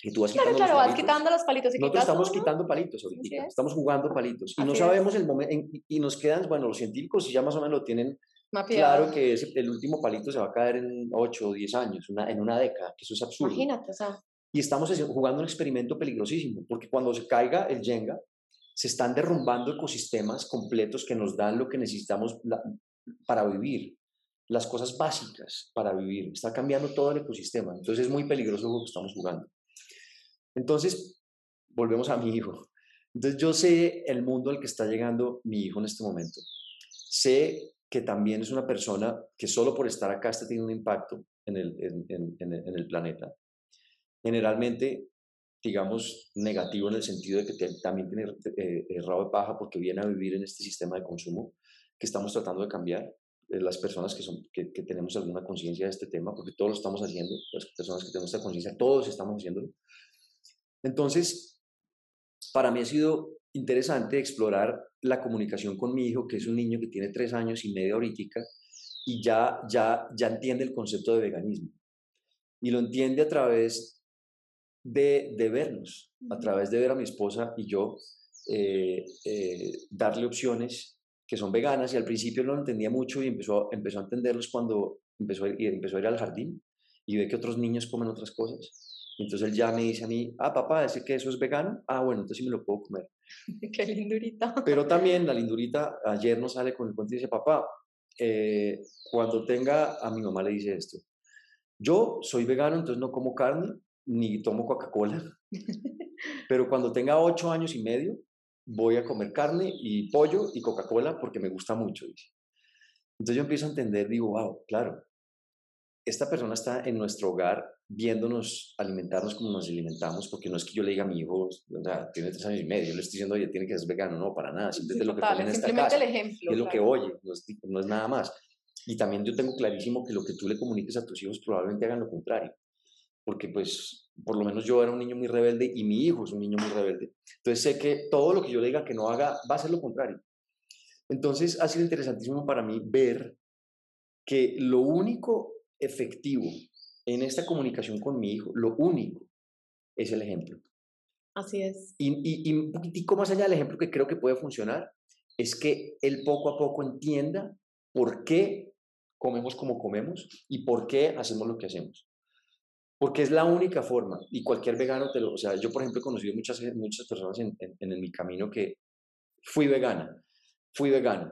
Y tú vas claro, quitando claro, los vas quitando los palitos. Y Nosotros estamos quitando palitos ahorita, estamos jugando palitos. Y no sabemos el momento, y nos quedan, bueno, los científicos ya más o menos lo tienen claro que el último palito se va a caer en 8 o 10 años, una, en una década, que eso es absurdo. Imagínate, o sea. Y estamos jugando un experimento peligrosísimo, porque cuando se caiga el Jenga, se están derrumbando ecosistemas completos que nos dan lo que necesitamos para vivir las cosas básicas para vivir. Está cambiando todo el ecosistema. Entonces es muy peligroso lo que estamos jugando. Entonces, volvemos a mi hijo. Entonces yo sé el mundo al que está llegando mi hijo en este momento. Sé que también es una persona que solo por estar acá está teniendo un impacto en el, en, el planeta. Generalmente, digamos, negativo en el sentido de que también tiene eh, rabo de paja porque viene a vivir en este sistema de consumo que estamos tratando de cambiar las personas que, son, que, que tenemos alguna conciencia de este tema, porque todos lo estamos haciendo, las personas que tenemos esta conciencia, todos estamos haciéndolo. Entonces, para mí ha sido interesante explorar la comunicación con mi hijo, que es un niño que tiene tres años y medio ahorita, y ya, ya, ya entiende el concepto de veganismo. Y lo entiende a través de, de vernos, a través de ver a mi esposa y yo eh, eh, darle opciones que son veganas y al principio no lo entendía mucho y empezó, empezó a entenderlos cuando empezó a, ir, empezó a ir al jardín y ve que otros niños comen otras cosas. Entonces él ya me dice a mí, ah, papá, ese queso es vegano. Ah, bueno, entonces sí me lo puedo comer. Qué lindurita. Pero también la lindurita ayer nos sale con el cuento y dice, papá, eh, cuando tenga, a mi mamá le dice esto, yo soy vegano, entonces no como carne ni tomo Coca-Cola, pero cuando tenga ocho años y medio, voy a comer carne y pollo y Coca-Cola porque me gusta mucho. Entonces yo empiezo a entender, digo, wow, claro, esta persona está en nuestro hogar viéndonos alimentarnos como nos alimentamos, porque no es que yo le diga a mi hijo, o sea, tiene tres años y medio, yo le estoy diciendo, oye, tiene que ser vegano, no, para nada, simplemente lo que en esta casa, el ejemplo, es lo que oye, no es, no es nada más. Y también yo tengo clarísimo que lo que tú le comuniques a tus hijos probablemente hagan lo contrario, porque pues por lo menos yo era un niño muy rebelde y mi hijo es un niño muy rebelde. Entonces sé que todo lo que yo le diga que no haga va a ser lo contrario. Entonces ha sido interesantísimo para mí ver que lo único efectivo en esta comunicación con mi hijo, lo único es el ejemplo. Así es. Y, y, un poquitico más allá del ejemplo que creo que puede funcionar, es que él poco a poco entienda por qué comemos como comemos y por qué hacemos lo que hacemos. Porque es la única forma, y cualquier vegano te lo... O sea, yo por ejemplo he conocido muchas, muchas personas en, en, mi camino que fui vegana, fui vegano,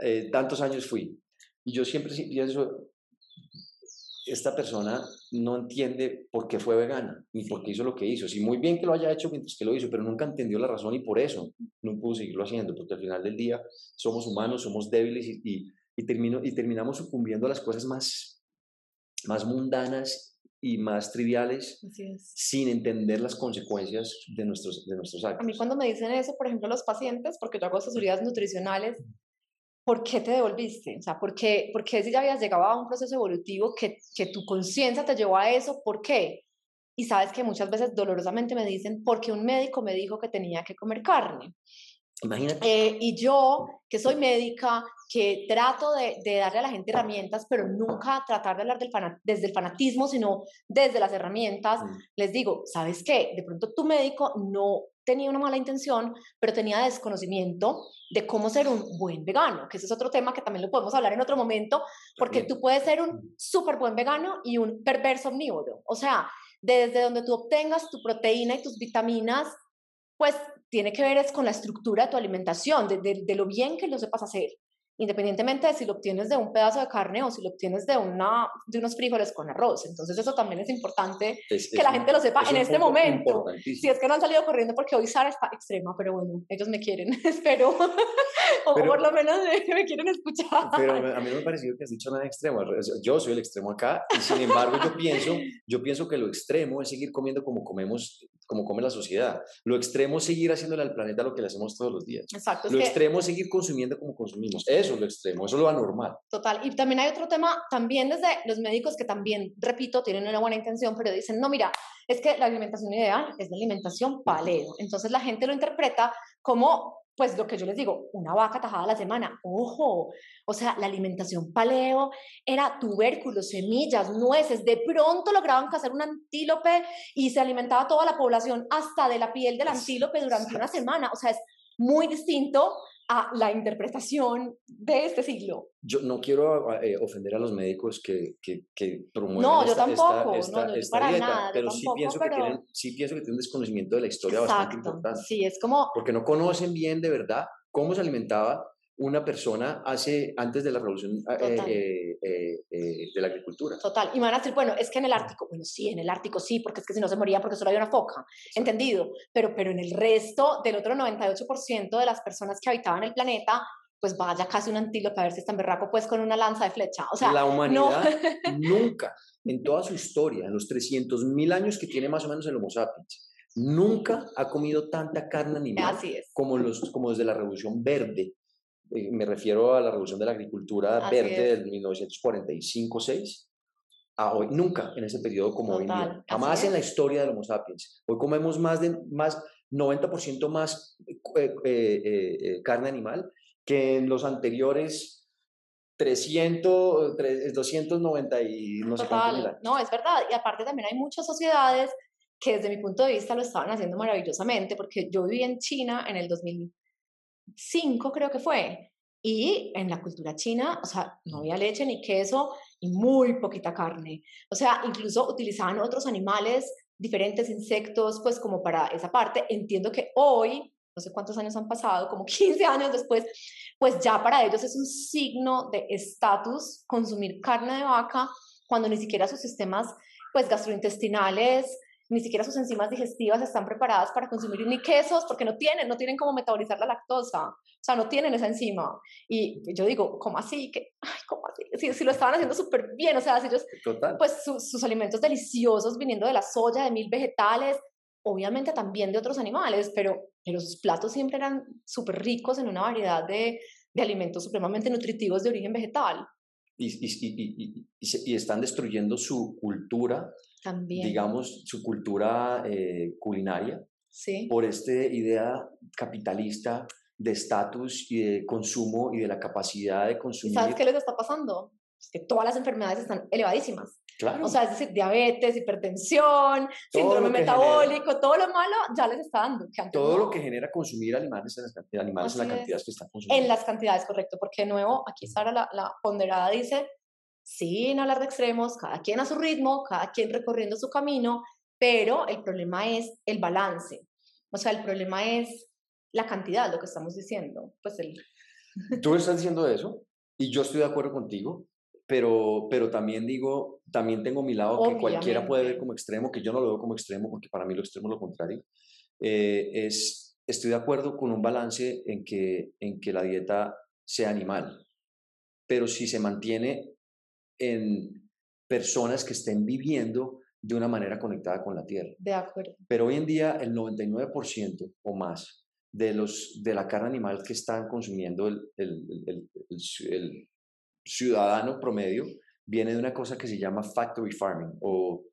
eh, tantos años fui. Y yo siempre pienso, esta persona no entiende por qué fue vegana, ni por qué hizo lo que hizo. Sí, muy bien que lo haya hecho mientras que lo hizo, pero nunca entendió la razón y por eso no pudo seguirlo haciendo, porque al final del día somos humanos, somos débiles y, y, y, termino, y terminamos sucumbiendo a las cosas más, más mundanas y más triviales sin entender las consecuencias de nuestros, de nuestros actos. A mí cuando me dicen eso, por ejemplo, los pacientes, porque yo hago asesorías nutricionales, ¿por qué te devolviste? O sea, ¿por qué, por qué si ya habías llegado a un proceso evolutivo que, que tu conciencia te llevó a eso? ¿Por qué? Y sabes que muchas veces dolorosamente me dicen, porque un médico me dijo que tenía que comer carne. Imagínate. Eh, y yo, que soy médica, que trato de, de, darle a la gente herramientas, pero nunca tratar de hablar del desde el fanatismo, sino desde las herramientas, mm. les digo, ¿sabes qué? De pronto tu médico no tenía una mala intención, pero tenía desconocimiento de cómo ser un buen vegano, que ese es otro tema que también lo podemos hablar en otro momento, porque tú puedes ser un mm. súper buen vegano y un perverso omnívoro. O sea, desde donde tú obtengas tu proteína y tus vitaminas, pues tiene que ver es con la estructura de tu alimentación, de, de, de lo bien que lo sepas hacer independientemente de si lo obtienes de un pedazo de carne o si lo obtienes de, una, de unos frijoles con arroz. Entonces eso también es importante que la gente lo sepa en este momento. Si es que no han salido corriendo porque hoy Sara está extrema, pero bueno, ellos me quieren, espero, o por lo menos me quieren escuchar. Pero a mí no me ha parecido que has dicho nada extremo. Yo soy el extremo acá y sin embargo yo pienso, yo pienso que lo extremo es seguir comiendo como comemos como come la sociedad. Lo extremo es seguir haciéndole al planeta lo que le hacemos todos los días. Exacto. Lo extremo es seguir consumiendo como consumimos. Eso es lo extremo, eso es lo anormal. Total. Y también hay otro tema, también desde los médicos que también, repito, tienen una buena intención, pero dicen, no, mira, es que la alimentación ideal es la alimentación paleo. Entonces la gente lo interpreta como pues lo que yo les digo, una vaca tajada a la semana, ojo, o sea, la alimentación paleo era tubérculos, semillas, nueces, de pronto lograban cazar un antílope y se alimentaba toda la población hasta de la piel del antílope durante una semana, o sea, es muy distinto a la interpretación de este siglo. Yo no quiero eh, ofender a los médicos que, que, que promueven no, esta, yo tampoco, esta, no, esta para dieta, nada, pero, tampoco, sí, pienso pero... Que tienen, sí pienso que tienen un desconocimiento de la historia bastante importante. Sí, es como... Porque no conocen bien de verdad cómo se alimentaba una persona hace, antes de la revolución eh, eh, eh, eh, de la agricultura. Total. Y me van a decir, bueno, es que en el Ártico, bueno, sí, en el Ártico sí, porque es que si no se moría porque solo había una foca, entendido. Pero, pero en el resto del otro 98% de las personas que habitaban el planeta, pues vaya casi un antílope a ver si es tan berraco, pues con una lanza de flecha. O sea, la humanidad nunca, en toda su historia, en los 300.000 años que tiene más o menos el Homo sapiens, nunca ha comido tanta carne animal Así es. como, los, como desde la Revolución Verde eh, me refiero a la revolución de la agricultura Así verde es. del 1945-6, a hoy, nunca en ese periodo como hoy en Total, día. Jamás en la historia del Homo sapiens. Hoy comemos más de más 90% más eh, eh, eh, eh, carne animal que en los anteriores 300, tres- 290 y no sé Total, no, es verdad. Y aparte también hay muchas sociedades que desde mi punto de vista lo estaban haciendo maravillosamente, porque yo viví en China en el 2005, creo que fue, y en la cultura china, o sea, no había leche ni queso y muy poquita carne. O sea, incluso utilizaban otros animales, diferentes insectos, pues como para esa parte. Entiendo que hoy, no sé cuántos años han pasado, como 15 años después, pues ya para ellos es un signo de estatus consumir carne de vaca cuando ni siquiera sus sistemas pues gastrointestinales, ni siquiera sus enzimas digestivas están preparadas para consumir ni quesos porque no tienen, no tienen cómo metabolizar la lactosa, o sea, no tienen esa enzima. Y yo digo, ¿cómo así? que ¿Cómo así? Si, si lo estaban haciendo súper bien, o sea, si ellos, Total. pues su- sus alimentos deliciosos viniendo de la soya, de mil vegetales, obviamente también de otros animales, pero, pero sus platos siempre eran súper ricos en una variedad de, de alimentos supremamente nutritivos de origen vegetal. y, y están destruyendo su cultura, También. digamos, su cultura eh, culinaria sí. por esta idea capitalista de estatus y de consumo y de la capacidad de ¿Y consumir. sabes qué les está pasando? Es que todas las enfermedades están elevadísimas. Claro. O sea, es decir, diabetes, hipertensión, síndrome lo que genera- metabólico, todo lo malo ya les está dando. todo no. lo que genera consumir animales en, las animales en Así la es. que están consumiendo. En las cantidades, correcto, porque de nuevo, aquí Sara la, la ponderada dice, sin hablar de extremos, cada quien a su ritmo, cada quien recorriendo su camino, pero el problema es el balance. O sea, el problema es la cantidad, lo que estamos diciendo. Pues el, Tú estás diciendo eso y yo estoy de acuerdo contigo, pero, pero también digo, también tengo mi lado que cualquiera puede ver como extremo, que yo no lo veo como extremo porque para mí lo extremo es lo contrario. Eh, es, estoy de acuerdo con un balance en que, en que la dieta sea animal, pero si se mantiene en personas que estén viviendo de una manera conectada con la tierra. de acuerdo. Pero hoy en día el 99% o más de, los, de la carne animal que están consumiendo el, el, el, el ci- el ciudadano promedio viene de una cosa que se llama factory farming o,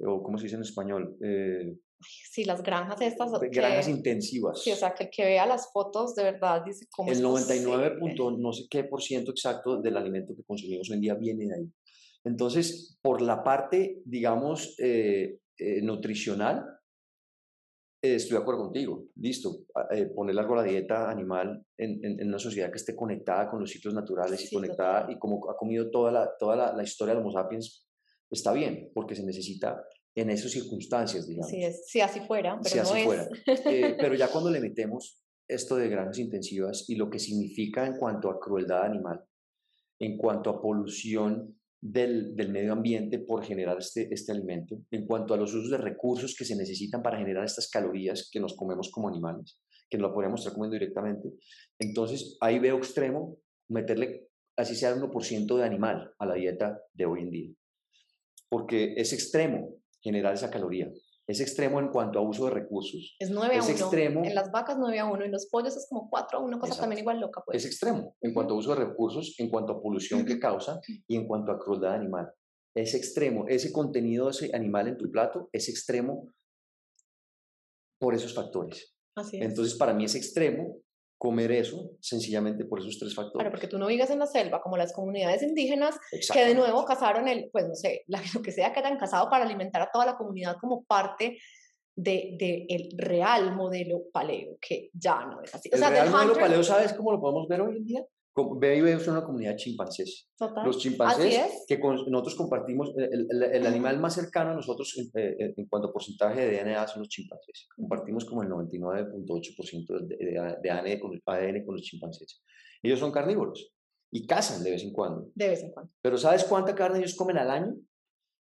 o ¿cómo se dice en español? Eh, Sí, las granjas estas. de que- granjas intensivas. Sí, o sea, que el que vea las fotos de verdad dice cómo el es 99 posible? punto no sé qué por ciento exacto del alimento que consumimos hoy en día viene de ahí. Entonces, por la parte, digamos, eh, eh, nutricional, eh, estoy de acuerdo contigo. Listo, a- eh, poner algo a la dieta animal en, en- en una sociedad que esté conectada con los ciclos naturales y Sí, conectada, total. y como ha comido toda la, toda la, la historia del Homo sapiens, está bien, porque se necesita en esas circunstancias, digamos. Así es, si así fuera, pero si no así es. fuera. Eh, pero ya cuando le metemos esto de granjas intensivas y lo que significa en cuanto a crueldad animal, en cuanto a polución del, del medio ambiente por generar este, este alimento, en cuanto a los usos de recursos que se necesitan para generar estas calorías que nos comemos como animales, que nos lo podríamos estar comiendo directamente, entonces ahí veo extremo meterle, así sea un 1% de animal a la dieta de hoy en día, porque es extremo generar esa caloría. Es extremo en cuanto a uso de recursos. Es 9 a Es 1. extremo. En las vacas 9 a 1 y los pollos es como 4 a 1, cosa también Exacto. igual loca. Pues. Es extremo en cuanto a uso de recursos, en cuanto a polución que causa y en cuanto a crueldad animal. Es extremo. Ese contenido de ese animal en tu plato es extremo por esos factores. Así es. Entonces, para mí es extremo comer eso sencillamente por esos tres factores. Claro, porque tú no vives en la selva como las comunidades indígenas que de nuevo cazaron el, pues no sé, lo que sea que hayan cazado para alimentar a toda la comunidad como parte del de, el real modelo paleo, que ya no es así. O El sea, real del modelo hunter- paleo, ¿sabes cómo lo podemos ver hoy en día? Y ves una comunidad de chimpancés. Total. Los chimpancés es. que con- nosotros compartimos, el, el- el animal más cercano a nosotros en, eh, en cuanto a porcentaje de DNA son los chimpancés. Compartimos como el 99.8% de, de, de ADN, con, ADN con los chimpancés. Ellos son carnívoros y cazan de vez en cuando. De vez en cuando. Pero ¿sabes cuánta carne ellos comen al año?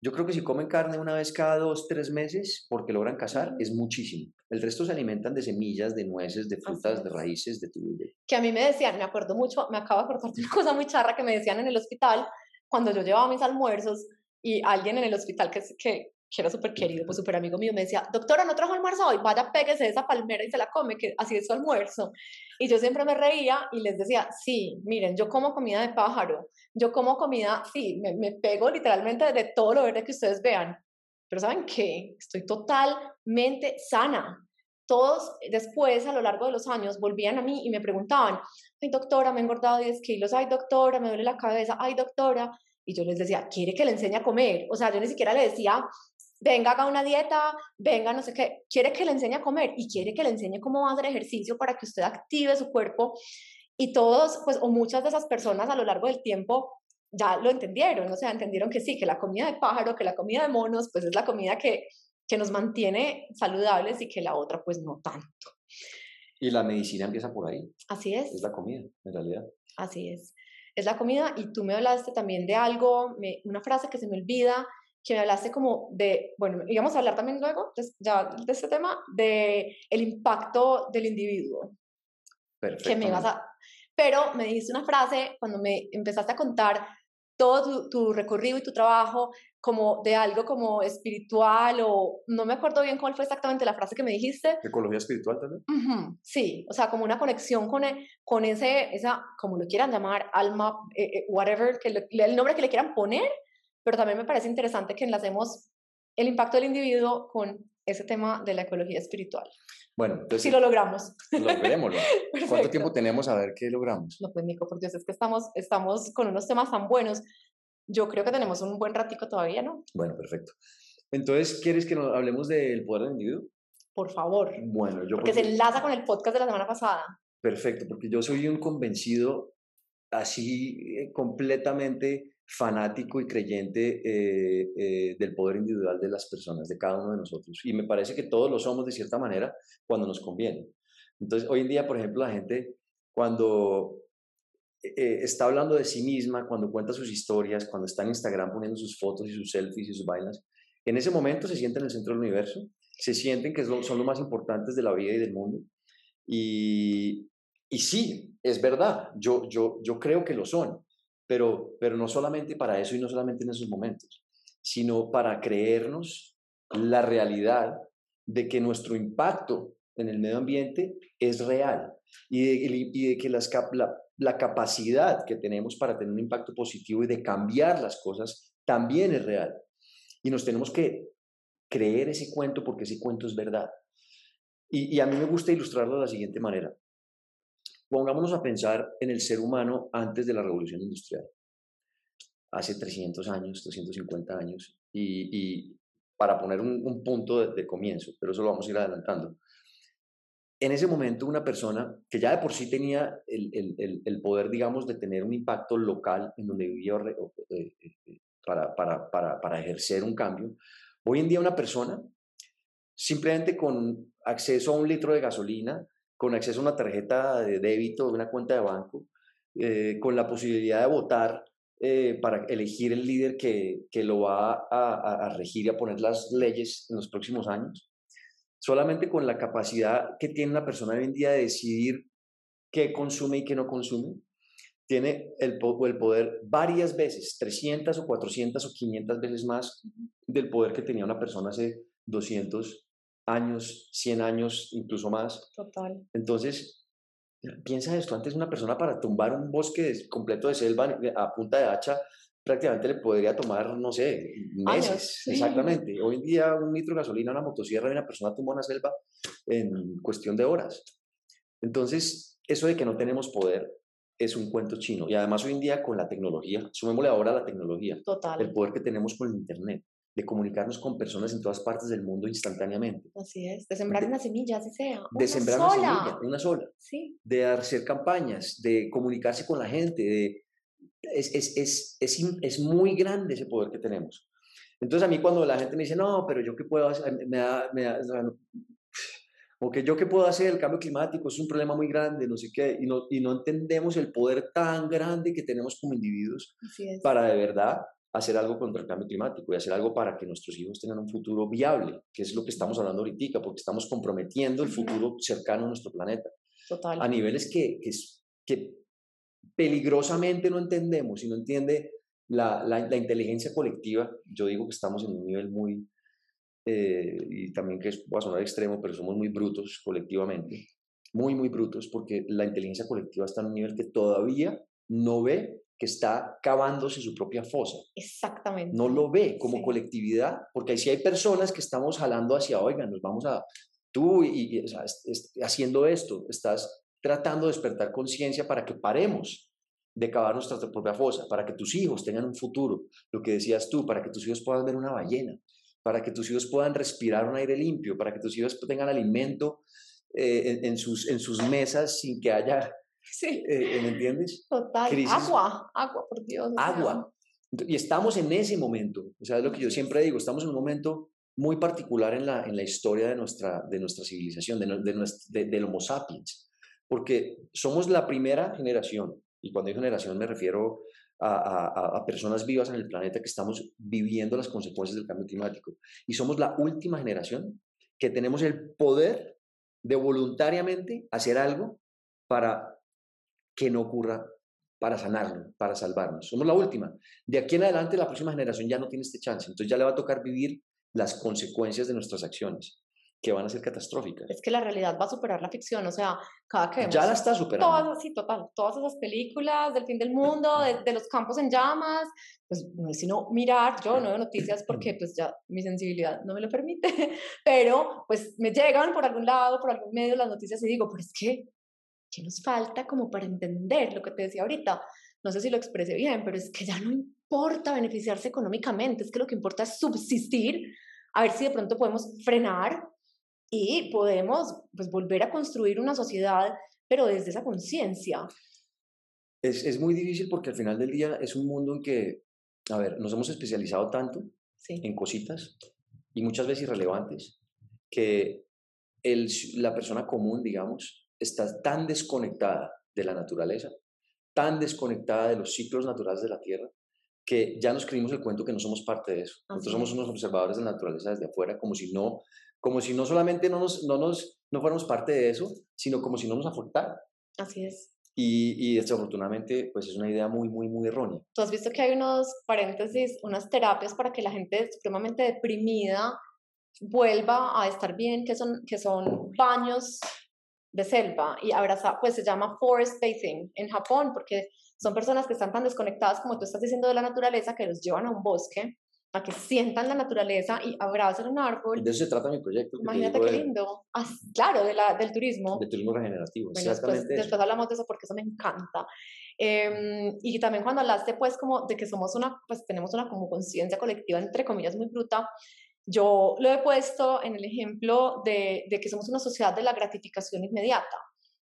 Yo creo que si comen carne una vez cada dos, tres meses, porque logran cazar, es muchísimo. El resto se alimentan de semillas, de nueces, de frutas, de es. raíces, de tu- de- que a mí me decían, me acuerdo mucho, me acabo de acordar de una cosa muy charra que me decían en el hospital cuando yo llevaba mis almuerzos y alguien en el hospital que, que que era súper querido, pues súper amigo mío, me decía, doctora, ¿no trajo almuerzo hoy? Vaya, péguese esa palmera y se la come, que así es su almuerzo. Y yo siempre me reía y les decía, sí, miren, yo como comida de pájaro, yo como comida, sí, me, me pego literalmente de todo lo verde que ustedes vean. Pero ¿saben qué? Estoy totalmente sana. Todos después, a lo largo de los años, volvían a mí y me preguntaban, ay doctora, me he engordado 10 kilos, ay doctora, me duele la cabeza, ay doctora. Y yo les decía, ¿quiere que le enseñe a comer? O sea, yo ni siquiera le decía, venga, haga una dieta, venga, no sé qué, quiere que le enseñe a comer y quiere que le enseñe cómo hacer ejercicio para que usted active su cuerpo. Y todos, pues, o muchas de esas personas a lo largo del tiempo ya lo entendieron, o sea, entendieron que sí, que la comida de pájaro, que la comida de monos, pues es la comida que, que nos mantiene saludables y que la otra, pues no tanto. Y la medicina empieza por ahí. Así es. Es la comida, en realidad. Así es. Es la comida y tú me hablaste también de algo, me, una frase que se me olvida, que me hablaste como de, bueno, íbamos a hablar también luego de, ya de este tema, de el impacto del individuo. Perfecto. Que me vas a, pero me dijiste una frase cuando me empezaste a contar todo tu, tu, recorrido y tu trabajo como de algo como espiritual o no me acuerdo bien cuál fue exactamente la frase que me dijiste. ¿Ecología espiritual también? Uh -huh, sí, o sea, como una conexión con, el, con ese, esa, como lo quieran llamar, alma, eh, eh, whatever, que el nombre que le quieran poner, pero también me parece interesante que enlacemos el impacto del individuo con ese tema de la ecología espiritual. Bueno, entonces... Si lo logramos. Logremoslo. ¿Cuánto tiempo tenemos a ver qué logramos? No, pues Nico, por Dios, es que estamos, estamos con unos temas tan buenos. Yo creo que tenemos un buen ratico todavía, ¿no? Bueno, perfecto. Entonces, ¿quieres que nos hablemos del poder del individuo? Por favor. Bueno, yo... Porque, porque se enlaza con el podcast de la semana pasada. Perfecto, porque yo soy un convencido así eh, completamente fanático y creyente eh, eh, del poder individual de las personas, de cada uno de nosotros. Y me parece que todos lo somos de cierta manera cuando nos conviene. Entonces, hoy en día, por ejemplo, la gente cuando eh, está hablando de sí misma, cuando cuenta sus historias, cuando está en Instagram poniendo sus fotos y sus selfies y sus vainas, en ese momento se sienten en el centro del universo, se sienten que son los más importantes de la vida y del mundo. Y, y sí, es verdad, yo, yo, yo creo que lo son pero, pero no solamente para eso y no solamente en esos momentos, sino para creernos la realidad de que nuestro impacto en el medio ambiente es real y de, que las, la, capacidad que tenemos para tener un impacto positivo y de cambiar las cosas también es real. Y nos tenemos que creer ese cuento porque ese cuento es verdad. Y, a mí me gusta ilustrarlo de la siguiente manera. Pongámonos a pensar en el ser humano antes de la revolución industrial, hace 300 años, 250 años, y, y para poner un, un punto de, de, comienzo, pero eso lo vamos a ir adelantando. En ese momento una persona que ya de por sí tenía el, el, el poder, digamos, de tener un impacto local en donde vivía eh, eh, para, para, para, para ejercer un cambio, hoy en día una persona simplemente con acceso a un litro de gasolina, con acceso a una tarjeta de débito, una cuenta de banco, eh, con la posibilidad de votar eh, para elegir el líder que, que lo va a, a, regir y a poner las leyes en los próximos años. Solamente con la capacidad que tiene una persona hoy en día de decidir qué consume y qué no consume, tiene el, el poder varias veces, 300 o 400 o 500 veces más del poder que tenía una persona hace 200 años, 100 años, incluso más. Total. Entonces, piensa esto, antes una persona para tumbar un bosque completo de selva a punta de hacha prácticamente le podría tomar, no sé, meses. Años, sí. Exactamente. Hoy en día un litro de gasolina, una motosierra y una persona tumba una selva en cuestión de horas. Entonces, eso de que no tenemos poder es un cuento chino. Y además hoy en día con la tecnología, sumémosle ahora la tecnología, Total. el poder que tenemos con el Internet de comunicarnos con personas en todas partes del mundo instantáneamente. Así es, de sembrar de, una semilla, así sea. De sembrar sola. una semilla, una sola. Sí. De hacer campañas, de comunicarse con la gente, de, es, es, es, es, es muy grande ese poder que tenemos. Entonces a mí cuando la gente me dice, no, pero yo qué puedo hacer, me da, me da, o que yo qué puedo hacer, el cambio climático es un problema muy grande, no sé qué, y no, y no entendemos el poder tan grande que tenemos como individuos para de verdad hacer algo contra el cambio climático y hacer algo para que nuestros hijos tengan un futuro viable, que es lo que estamos hablando ahorita, porque estamos comprometiendo el futuro cercano a nuestro planeta. Total. A niveles que, que, que peligrosamente no entendemos y no entiende la, la, la, inteligencia colectiva. Yo digo que estamos en un nivel muy, eh, y también que va a sonar extremo, pero somos muy brutos colectivamente, muy, muy brutos, porque la inteligencia colectiva está en un nivel que todavía no ve que está cavándose su propia fosa. Exactamente. No lo ve como colectividad, porque si hay personas que estamos jalando hacia, oigan, nos vamos a, tú y, haciendo esto, estás tratando de despertar conciencia para que paremos de cavar nuestra propia fosa, para que tus hijos tengan un futuro, lo que decías tú, para que tus hijos puedan ver una ballena, para que tus hijos puedan respirar un aire limpio, para que tus hijos tengan alimento eh, en, sus, en sus mesas sin que haya Sí. Eh, ¿Me entiendes? Total. Agua, agua, por Dios. Agua. Y estamos en ese momento. O sea, es lo que yo siempre digo, estamos en un momento muy particular en la, en la historia de nuestra, de nuestra civilización, de, de, del Homo sapiens, porque somos la primera generación, y cuando digo generación me refiero a, a, a, personas vivas en el planeta que estamos viviendo las consecuencias del cambio climático, y somos la última generación que tenemos el poder de voluntariamente hacer algo para que no ocurra para sanarlo, para salvarnos. Somos la última. De aquí en adelante, la próxima generación ya no tiene este chance. Entonces ya le va a tocar vivir las consecuencias de nuestras acciones, que van a ser catastróficas. Es que la realidad va a superar la ficción. O sea, cada que Ya la está superando. Todas, sí, total. Todas esas películas del fin del mundo, de, los campos en llamas, pues no es sino mirar. Yo no veo noticias porque pues ya mi sensibilidad no me lo permite. Pero pues me llegan por algún lado, por algún medio las noticias y digo, pero es que ¿qué nos falta como para entender lo que te decía ahorita? No sé si lo expresé bien, pero es que ya no importa beneficiarse económicamente, es que lo que importa es subsistir, a ver si de pronto podemos frenar y podemos pues, volver a construir una sociedad, pero desde esa conciencia. Es, es, muy difícil porque al final del día es un mundo en que, a ver, nos hemos especializado tanto en cositas y muchas veces irrelevantes que el, la persona común, digamos, está tan desconectada de la naturaleza, tan desconectada de los ciclos naturales de la Tierra, que ya nos creímos el cuento que no somos parte de eso. Nosotros somos unos observadores de la naturaleza desde afuera, como si no, como si no solamente no nos, no nos, no fuéramos parte de eso, sino como si no nos afectara. Así es. Y, y desafortunadamente, pues es una idea muy, muy, muy errónea. Tú has visto que hay unos paréntesis, unas terapias para que la gente supremamente deprimida vuelva a estar bien, que son, que son baños de selva y abraza, pues se llama forest bathing en Japón porque son personas que están tan desconectadas como tú estás diciendo de la naturaleza que los llevan a un bosque a que sientan la naturaleza y abracen un árbol. De eso se trata mi proyecto. Imagínate qué lindo. Ah, claro, de la, del turismo. Del turismo regenerativo, exactamente. Después, hablamos de eso porque eso me encanta. Em, y también cuando hablaste pues como de que somos una, pues tenemos una como conciencia colectiva entre comillas muy bruta, yo lo he puesto en el ejemplo de, que somos una sociedad de la gratificación inmediata.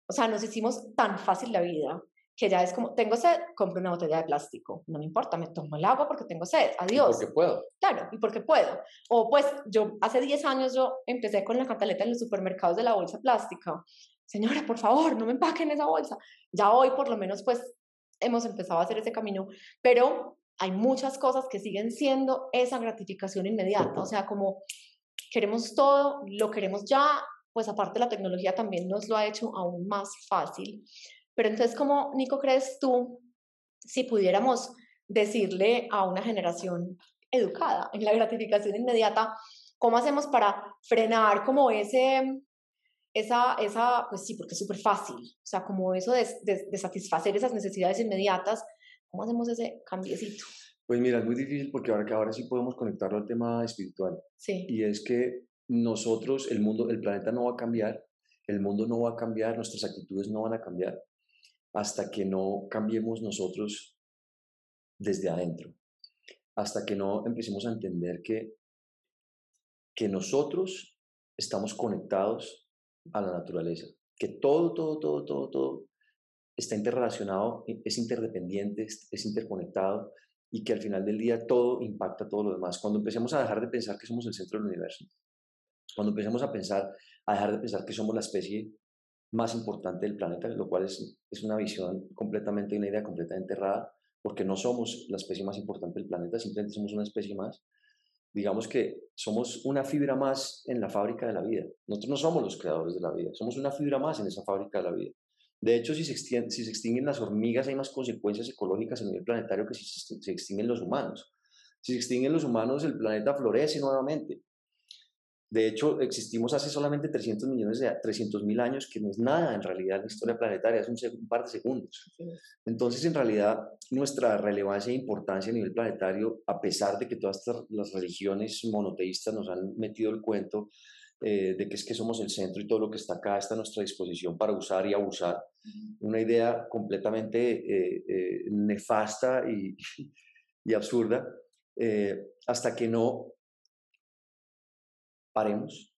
O sea, nos hicimos tan fácil la vida que ya es como, tengo sed, compro una botella de plástico. No me importa, me tomo el agua porque tengo sed. Adiós. porque puedo. Claro, y porque puedo. O pues yo, hace 10 años yo empecé con la cantaleta en los supermercados de la bolsa plástica. Señora, por favor, no me empaquen esa bolsa. Ya hoy por lo menos pues hemos empezado a hacer ese camino, pero hay muchas cosas que siguen siendo esa gratificación inmediata, o sea, como queremos todo, lo queremos ya, pues aparte la tecnología también nos lo ha hecho aún más fácil. Pero entonces, ¿cómo, Nico, crees tú, si pudiéramos decirle a una generación educada en la gratificación inmediata, cómo hacemos para frenar como ese, esa, esa pues sí, porque es súper fácil, o sea, como eso de, de satisfacer esas necesidades inmediatas, ¿Cómo hacemos ese cambiecito? Pues mira, es muy difícil porque ahora que ahora sí podemos conectarlo al tema espiritual. Sí. Y es que nosotros, el mundo, el planeta no va a cambiar, el mundo no va a cambiar, nuestras actitudes no van a cambiar hasta que no cambiemos nosotros desde adentro, hasta que no empecemos a entender que, que nosotros estamos conectados a la naturaleza, que todo, todo, todo, todo, todo está interrelacionado, es interdependiente, es interconectado y que al final del día todo impacta a todo lo demás. Cuando empecemos a dejar de pensar que somos el centro del universo, cuando empecemos a pensar, a dejar de pensar que somos la especie más importante del planeta, lo cual es, es una visión completamente, una idea completamente errada, porque no somos la especie más importante del planeta, simplemente somos una especie más. Digamos que somos una fibra más en la fábrica de la vida. Nosotros no somos los creadores de la vida, somos una fibra más en esa fábrica de la vida. De hecho, si se, extinguen, si se extinguen las hormigas, hay más consecuencias ecológicas a nivel planetario que si se extinguen los humanos. Si se extinguen los humanos, el planeta florece nuevamente. De hecho, existimos hace solamente 300 millones de 300 mil años, que no es nada en realidad en la historia planetaria, es un, un par de segundos. Entonces, en realidad, nuestra relevancia e importancia a nivel planetario, a pesar de que todas estas, las religiones monoteístas nos han metido el cuento eh, de que es que somos el centro y todo lo que está acá está a nuestra disposición para usar y abusar, una idea completamente eh, eh, nefasta y, y absurda, hasta que no paremos,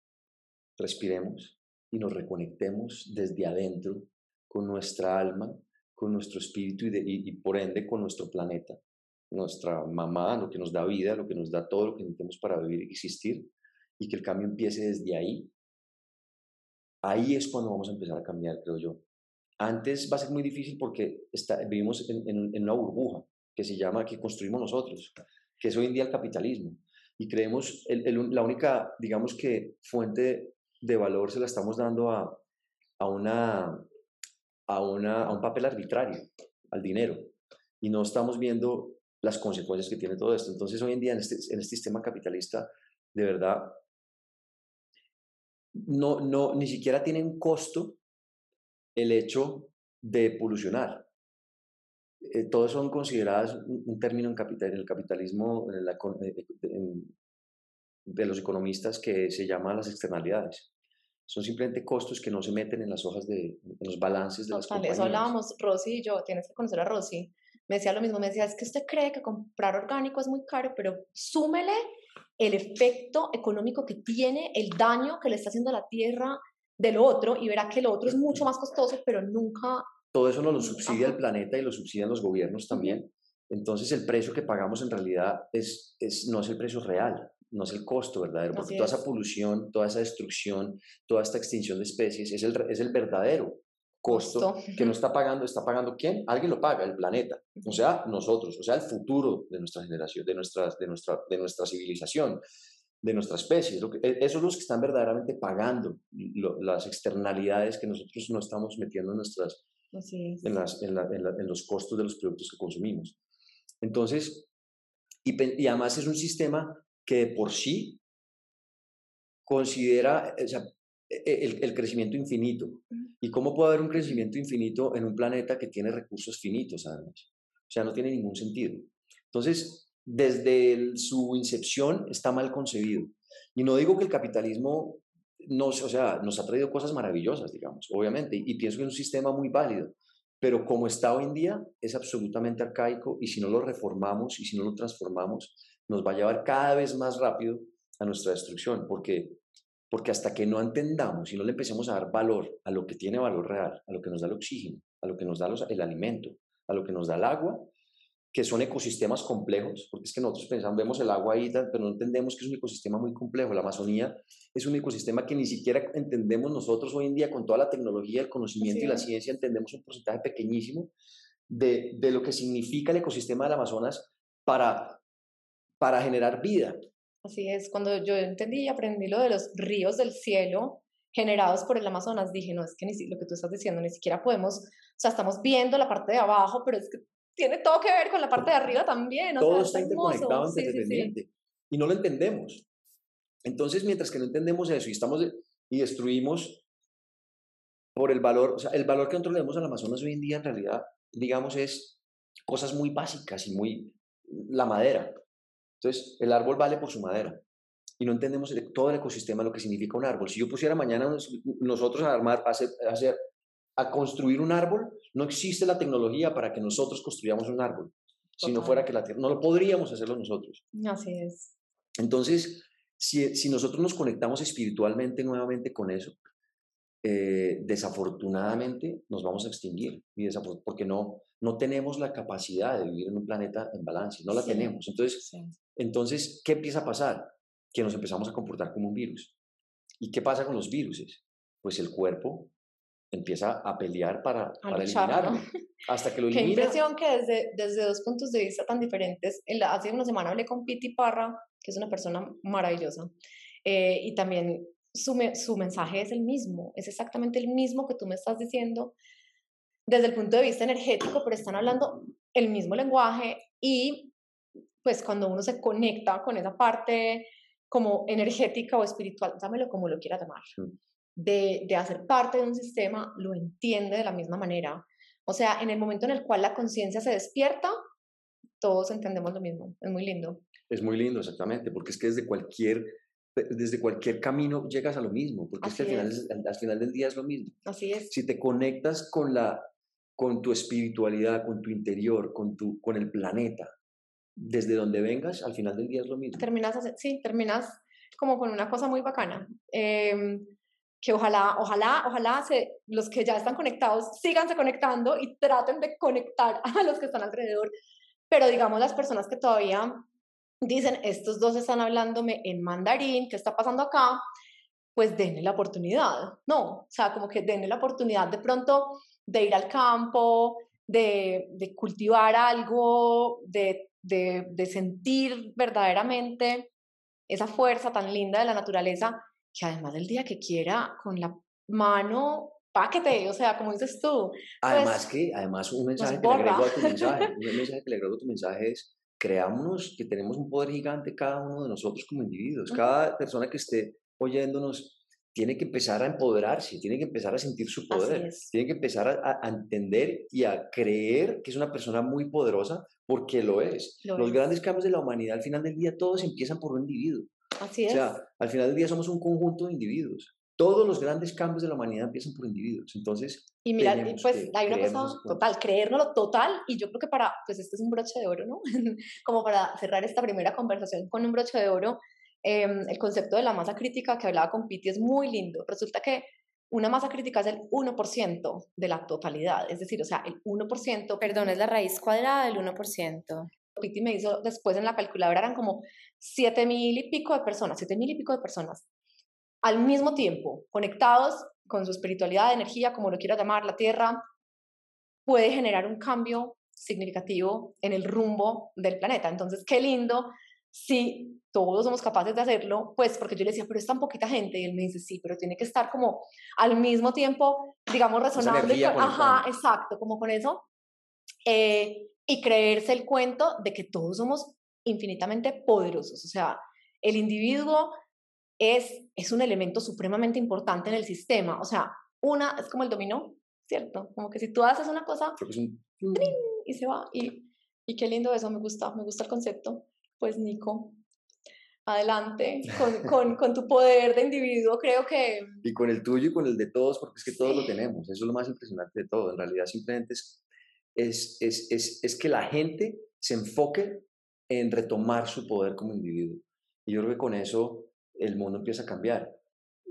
respiremos y nos reconectemos desde adentro con nuestra alma, con nuestro espíritu y, por ende con nuestro planeta, nuestra mamá, lo que nos da vida, lo que nos da todo lo que necesitamos para vivir y existir, y que el cambio empiece desde ahí. Ahí es cuando vamos a empezar a cambiar, creo yo. Antes va a ser muy difícil porque está, vivimos en, en una burbuja que se llama, que construimos nosotros, que es hoy en día el capitalismo y creemos, el, la única, digamos que, fuente de valor se la estamos dando a, una, a, una, a un papel arbitrario, al dinero, y no estamos viendo las consecuencias que tiene todo esto. Entonces, hoy en día, en este, en este sistema capitalista, de verdad, no, no, ni siquiera tiene un costo el hecho de polucionar. Eh, todos son consideradas un, término en, capital, en el capitalismo eh, de los economistas que se llama las externalidades. Son simplemente costos que no se meten en las hojas de en los balances de las compañías. Eso hablábamos, Rosy y yo, tienes que conocer a Rosy. Me decía lo mismo, me decía, es que usted cree que comprar orgánico es muy caro, pero súmele el efecto económico que tiene, el daño que le está haciendo a la tierra del otro y verá que el otro es mucho más costoso, pero nunca todo eso nos lo subsidia el planeta y lo subsidian los gobiernos también. Entonces el precio que pagamos en realidad es, es, no es el precio real, no es el costo verdadero, porque toda esa polución, toda esa destrucción, toda esta extinción de especies es el, es el verdadero costo, que no está pagando, está pagando quién? Alguien lo paga, el planeta, o sea, nosotros, o sea, el futuro de nuestra generación, de nuestra, de nuestra, de nuestra civilización, de nuestra especie. Lo que, e, esos son los que están verdaderamente pagando las externalidades que nosotros no estamos metiendo en nuestras, en, las, en, en, los costos de los productos que consumimos. Entonces, y, y, además es un sistema que por sí considera o sea, e, e, el, el, crecimiento infinito. ¿Y cómo puede haber un crecimiento infinito en un planeta que tiene recursos finitos, además? O sea, no tiene ningún sentido. Entonces, desde su incepción está mal concebido. Y no digo que el capitalismo nos, o sea, nos ha traído cosas maravillosas, digamos, obviamente, y, pienso que es un sistema muy válido, pero como está hoy en día es absolutamente arcaico y si no lo reformamos y si no lo transformamos, nos va a llevar cada vez más rápido a nuestra destrucción, porque, porque hasta que no entendamos y no le empecemos a dar valor a lo que tiene valor real, a lo que nos da el oxígeno, a lo que nos da el alimento, a lo que nos da el agua, que son ecosistemas complejos, porque es que nosotros pensamos, vemos el agua ahí, pero no entendemos que es un ecosistema muy complejo. La Amazonía es un ecosistema que ni siquiera entendemos nosotros hoy en día con toda la tecnología, el conocimiento y la ciencia, entendemos un porcentaje pequeñísimo de, de, lo que significa el ecosistema del Amazonas para, para generar vida. Así es, cuando yo entendí y aprendí lo de los ríos del cielo generados por el Amazonas, dije, no, es que ni lo que tú estás diciendo, ni siquiera podemos, o sea, estamos viendo la parte de abajo, pero es que tiene todo que ver con la parte de arriba también. todo está interconectado, interdependiente. Y no lo entendemos. Entonces, mientras que no entendemos eso y estamos y destruimos por el valor, o sea, el valor que nosotros le damos al Amazonas hoy en día en realidad, digamos, es cosas muy básicas y muy la madera. Entonces, el árbol vale por su madera. Y no entendemos todo el ecosistema, lo que significa un árbol. Si yo pusiera mañana nosotros a armar, a hacer, a hacer a construir un árbol, no existe la tecnología para que nosotros construyamos un árbol. Si no fuera que la tierra, no lo podríamos hacerlo nosotros. Así es. Entonces, si, si nosotros nos conectamos espiritualmente nuevamente con eso, eh, desafortunadamente nos vamos a extinguir y porque no, no tenemos la capacidad de vivir en un planeta en balance, no la tenemos. Entonces, entonces, ¿qué empieza a pasar? Que nos empezamos a comportar como un virus. ¿Y qué pasa con los virus? Pues el cuerpo empieza a pelear para, para eliminarlo. Hasta que lo elimina. Qué impresión que desde, desde dos puntos de vista tan diferentes. hace una semana hablé con Piti Parra, que es una persona maravillosa, eh, y también su, su mensaje es el mismo, es exactamente el mismo que tú me estás diciendo desde el punto de vista energético, pero están hablando el mismo lenguaje y pues cuando uno se conecta con esa parte como energética o espiritual, dámelo como lo quiera llamar, de, de hacer parte de un sistema, lo entiende de la misma manera. O sea, en el momento en el cual la conciencia se despierta, todos entendemos lo mismo. Es muy lindo. Es muy lindo, exactamente, porque es que desde cualquier, desde cualquier camino llegas a lo mismo, porque es que al final, al final del día es lo mismo. Así es. Si te conectas con, la, con tu espiritualidad, con tu interior, con, tu, con el planeta, desde donde vengas, al final del día es lo mismo. Terminas, sí, terminas como con una cosa muy bacana. Em, que ojalá, ojalá, ojalá se, los que ya están conectados síganse conectando y traten de conectar a los que están alrededor. Pero digamos las personas que todavía dicen, estos dos están hablándome en mandarín, ¿qué está pasando acá? Pues denle la oportunidad, ¿no? O sea, como que denle la oportunidad de pronto de ir al campo, de, de cultivar algo, de de, sentir verdaderamente esa fuerza tan linda de la naturaleza, que además del día que quiera, con la mano, páquete, o sea, como dices tú. Además pues, que, además un mensaje que le agrego a tu mensaje, un mensaje que le agrego a tu mensaje es, creámonos que tenemos un poder gigante cada uno de nosotros como individuos, cada persona que esté oyéndonos tiene que empezar a empoderarse, tiene que empezar a sentir su poder, tiene que empezar a, a, entender y a creer que es una persona muy poderosa porque lo es. Los grandes cambios de la humanidad al final del día todos empiezan por un individuo. Así es. O sea, al final del día somos un conjunto de individuos. Todos los grandes cambios de la humanidad empiezan por individuos. Entonces, y mira, pues hay una cosa total, creérnoslo total, y yo creo que para, pues este es un broche de oro, ¿no? Como para cerrar esta primera conversación con un broche de oro, em, el concepto de la masa crítica que hablaba con Piti es muy lindo. Resulta que una masa crítica es el 1% de la totalidad, es decir, o sea, el 1%. Perdón, es la raíz cuadrada del 1%. Piti me hizo después en la calculadora, eran como 7 mil y pico de personas, 7 mil y pico de personas, al mismo tiempo, conectados con su espiritualidad, energía, como lo quiera llamar, la Tierra, puede generar un cambio significativo en el rumbo del planeta. Entonces, qué lindo si todos somos capaces de hacerlo, pues porque yo le decía, pero es tan poquita gente, y él me dice, sí, pero tiene que estar como al mismo tiempo, digamos, resonando. ajá, exacto, como con eso. Eh, y creerse el cuento de que todos somos infinitamente poderosos. O sea, el individuo es, es un elemento supremamente importante en el sistema. O sea, una es como el dominó, ¿cierto? Como que si tú haces una cosa, y se va. Y, y qué lindo eso, me gusta, me gusta el concepto. Pues Nico, adelante con, con, con, tu poder de individuo, creo que... Y con el tuyo y con el de todos, porque es que todos lo tenemos, eso es lo más impresionante de todo, en realidad simplemente es, es, es, es, es que la gente se enfoque en retomar su poder como individuo. Y yo creo que con eso el mundo empieza a cambiar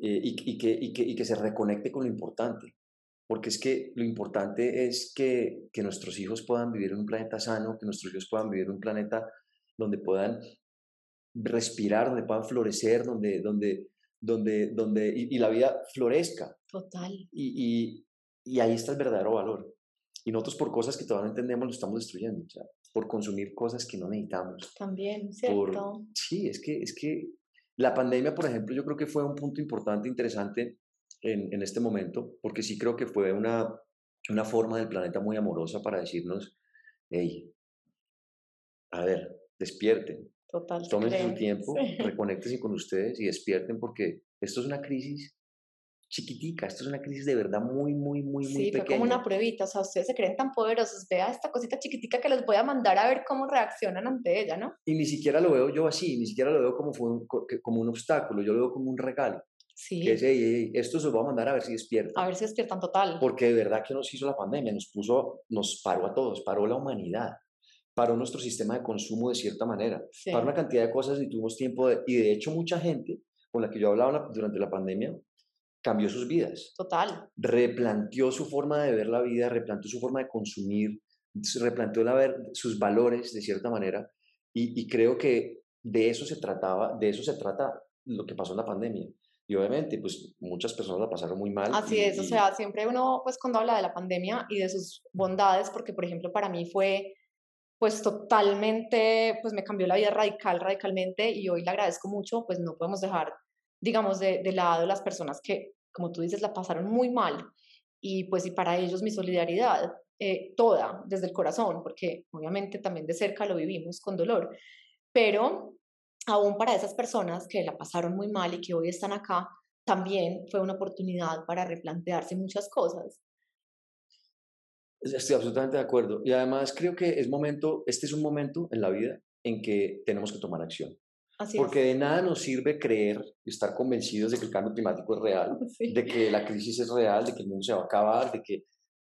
eh, y, y, que, y, que, y que se reconecte con lo importante. Porque es que lo importante es que, que nuestros hijos puedan vivir en un planeta sano, que nuestros hijos puedan vivir en un planeta donde puedan respirar, donde puedan florecer, donde, donde, donde, donde y, la vida florezca. Total. Y, y, y, ahí está el verdadero valor. Y nosotros por cosas que todavía no entendemos lo estamos destruyendo, o sea, por consumir cosas que no necesitamos. También, ¿cierto? sí, es que, es que la pandemia, por ejemplo, yo creo que fue un punto importante, interesante en, en este momento, porque sí creo que fue una, una forma del planeta muy amorosa para decirnos, hey, a ver, despierten, Total. Tomen su tiempo, sí. con ustedes y despierten porque esto es una crisis chiquitica, esto es una crisis de verdad muy, muy, muy, muy pequeña. Sí, fue como una pruebita, o sea, ustedes se creen tan poderosos, vea esta cosita chiquitica que les voy a mandar a ver cómo reaccionan ante ella, ¿no? Y ni siquiera lo veo yo así, ni siquiera lo veo como, fue un, como un obstáculo, yo lo veo como un regalo. Sí. Que es, esto se lo voy a mandar a ver si despiertan. A ver si despiertan total. Porque de verdad que nos hizo la pandemia, nos puso, nos paró a todos, paró la humanidad paró nuestro sistema de consumo de cierta manera, para una cantidad de cosas y tuvimos tiempo de, y de hecho mucha gente con la que yo hablaba durante la pandemia cambió sus vidas. Total. Replanteó su forma de ver la vida, replanteó su forma de consumir, replanteó la ver, sus valores de cierta manera y, y creo que de eso se trataba, de eso se trata lo que pasó en la pandemia. Y obviamente, pues muchas personas la pasaron muy mal. Así es, o sea, siempre uno, pues cuando habla de la pandemia y de sus bondades, porque por ejemplo para mí fue pues totalmente, pues me cambió la vida radical, radicalmente y hoy le agradezco mucho, pues no podemos dejar, digamos, de, de lado las personas que, como tú dices, la pasaron muy mal y pues y para ellos mi solidaridad, eh, toda, desde el corazón, porque obviamente también de cerca lo vivimos con dolor, pero aún para esas personas que la pasaron muy mal y que hoy están acá, también fue una oportunidad para replantearse muchas cosas. Estoy absolutamente de acuerdo. Y además creo que es momento, este es un momento en la vida en que tenemos que tomar acción. Porque de nada nos sirve creer y estar convencidos de que el cambio climático es real, de que la crisis es real, de que el mundo se va a acabar, de que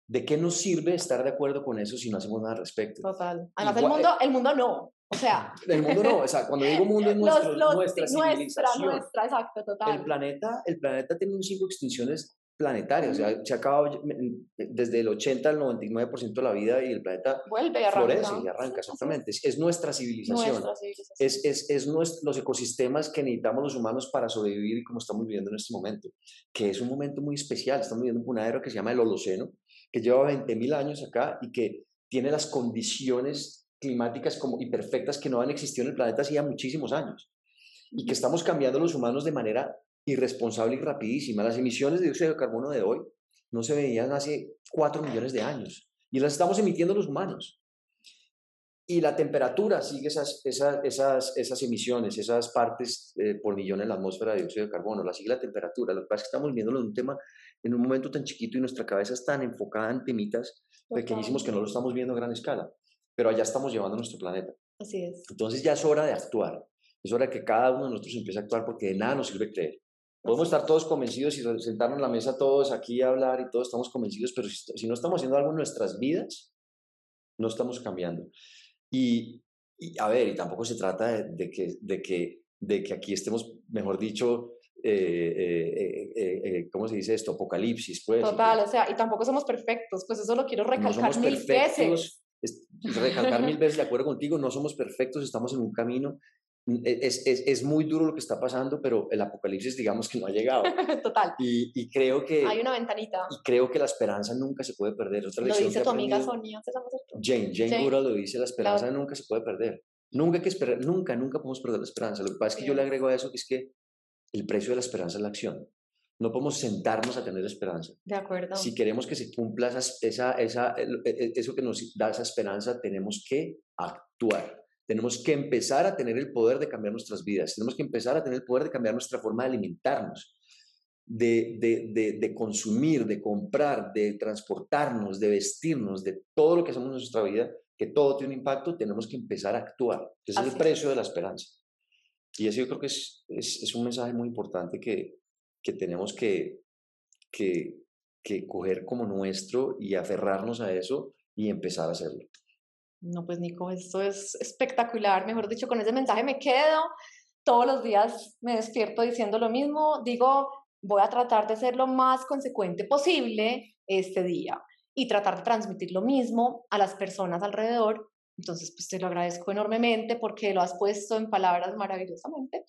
¿de qué nos sirve estar de acuerdo con eso si no hacemos nada al respecto? Total. Además, el mundo, el mundo no. O sea. El mundo no. O sea, cuando digo mundo es nuestro, nuestra civilización. Nuestra, exacto, total. El planeta, el planeta tiene un cinco extinciones planetarias. O sea, se ha acabado desde el 80 al 99% de la vida y el planeta Vuelve y florece y arranca. Exactamente. Es, nuestra civilización. Nuestra civilización. Es, es, es los ecosistemas que necesitamos los humanos para sobrevivir y como estamos viviendo en este momento. Que es un momento muy especial. Estamos viviendo una era que se llama el Holoceno que lleva 20.000 años acá y que tiene las condiciones climáticas como imperfectas que no han existido en el planeta hacía muchísimos años y que estamos cambiando los humanos de manera irresponsable y rapidísima. Las emisiones de dióxido de carbono de hoy no se veían hace 4 millones de años y las estamos emitiendo los humanos. Y la temperatura sigue esas, esas, esas, esas emisiones, esas partes eh, por millón en la atmósfera de dióxido de carbono, la sigue la temperatura. Lo que pasa es que estamos viéndolo en un tema en un momento tan chiquito y nuestra cabeza es tan enfocada en temitas pequeñísimos que no lo estamos viendo a gran escala, pero allá estamos llevando nuestro planeta. Así es. Entonces ya es hora de actuar, es hora de que cada uno de nosotros empiece a actuar porque de nada nos sirve creer. Podemos estar todos convencidos y sentarnos en la mesa todos aquí a hablar y todos estamos convencidos, pero si, no estamos haciendo algo en nuestras vidas, no estamos cambiando. Y, a ver, y tampoco se trata de, que, de, que, de que aquí estemos, mejor dicho, eh, eh, eh, ¿cómo se dice esto? Apocalipsis, pues. Total, o sea, y tampoco somos perfectos, pues eso lo quiero recalcar mil veces. recalcar mil veces, de acuerdo contigo, no somos perfectos, estamos en un camino. E, es, es, es, muy duro lo que está pasando, pero el apocalipsis, digamos que no ha llegado. Total. Y, y, creo que. Hay una ventanita. Y creo que la esperanza nunca se puede perder. Otra lo dice tu amiga Sonia. Jane, Jane, Jane. lo dice: la esperanza nunca se puede perder. Nunca hay que esperar, nunca, nunca podemos perder la esperanza. Lo que pasa es que yo le agrego a eso que es que el precio de la esperanza es la acción. No podemos sentarnos a tener esperanza. De acuerdo. Si queremos que se cumpla esa, esa, e, e, eso que nos da esa esperanza, tenemos que actuar. Tenemos que empezar a tener el poder de cambiar nuestras vidas. Tenemos que empezar a tener el poder de cambiar nuestra forma de alimentarnos, de, de, de, consumir, de comprar, de transportarnos, de vestirnos, de todo lo que hacemos en nuestra vida, que todo tiene un impacto, tenemos que empezar a actuar. Ese es el precio de la esperanza. Y eso yo creo que es, es, es un mensaje muy importante que, que tenemos que, que, que coger como nuestro y aferrarnos a eso y empezar a hacerlo. No, pues Nico, esto es espectacular. Mejor dicho, con ese mensaje me quedo. Todos los días me despierto diciendo lo mismo. Digo, voy a tratar de ser lo más consecuente posible este día y tratar de transmitir lo mismo a las personas alrededor entonces, pues te lo agradezco enormemente porque lo has puesto en palabras maravillosamente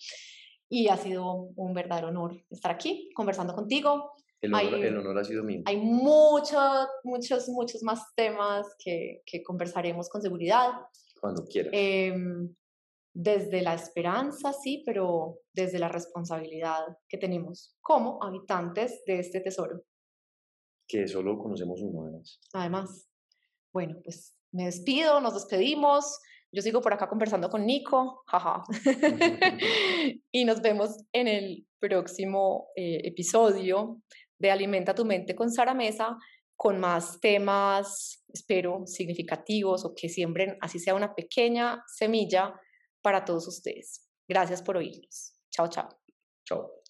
y ha sido un verdadero honor estar aquí conversando contigo. El honor, el honor ha sido mío. Hay muchos, muchos, muchos más temas que, que conversaremos con seguridad. Cuando quieras. Em, desde la esperanza, sí, pero desde la responsabilidad que tenemos como habitantes de este tesoro. Que solo conocemos uno, además. Además. Bueno, pues me despido, nos despedimos. Yo sigo por acá conversando con Nico, jaja. y nos vemos en el próximo eh, episodio de Alimenta tu mente con Sara Mesa, con más temas, espero, significativos o que siembren, así sea una pequeña semilla para todos ustedes. Gracias por oírnos. Chao, chao. Chao.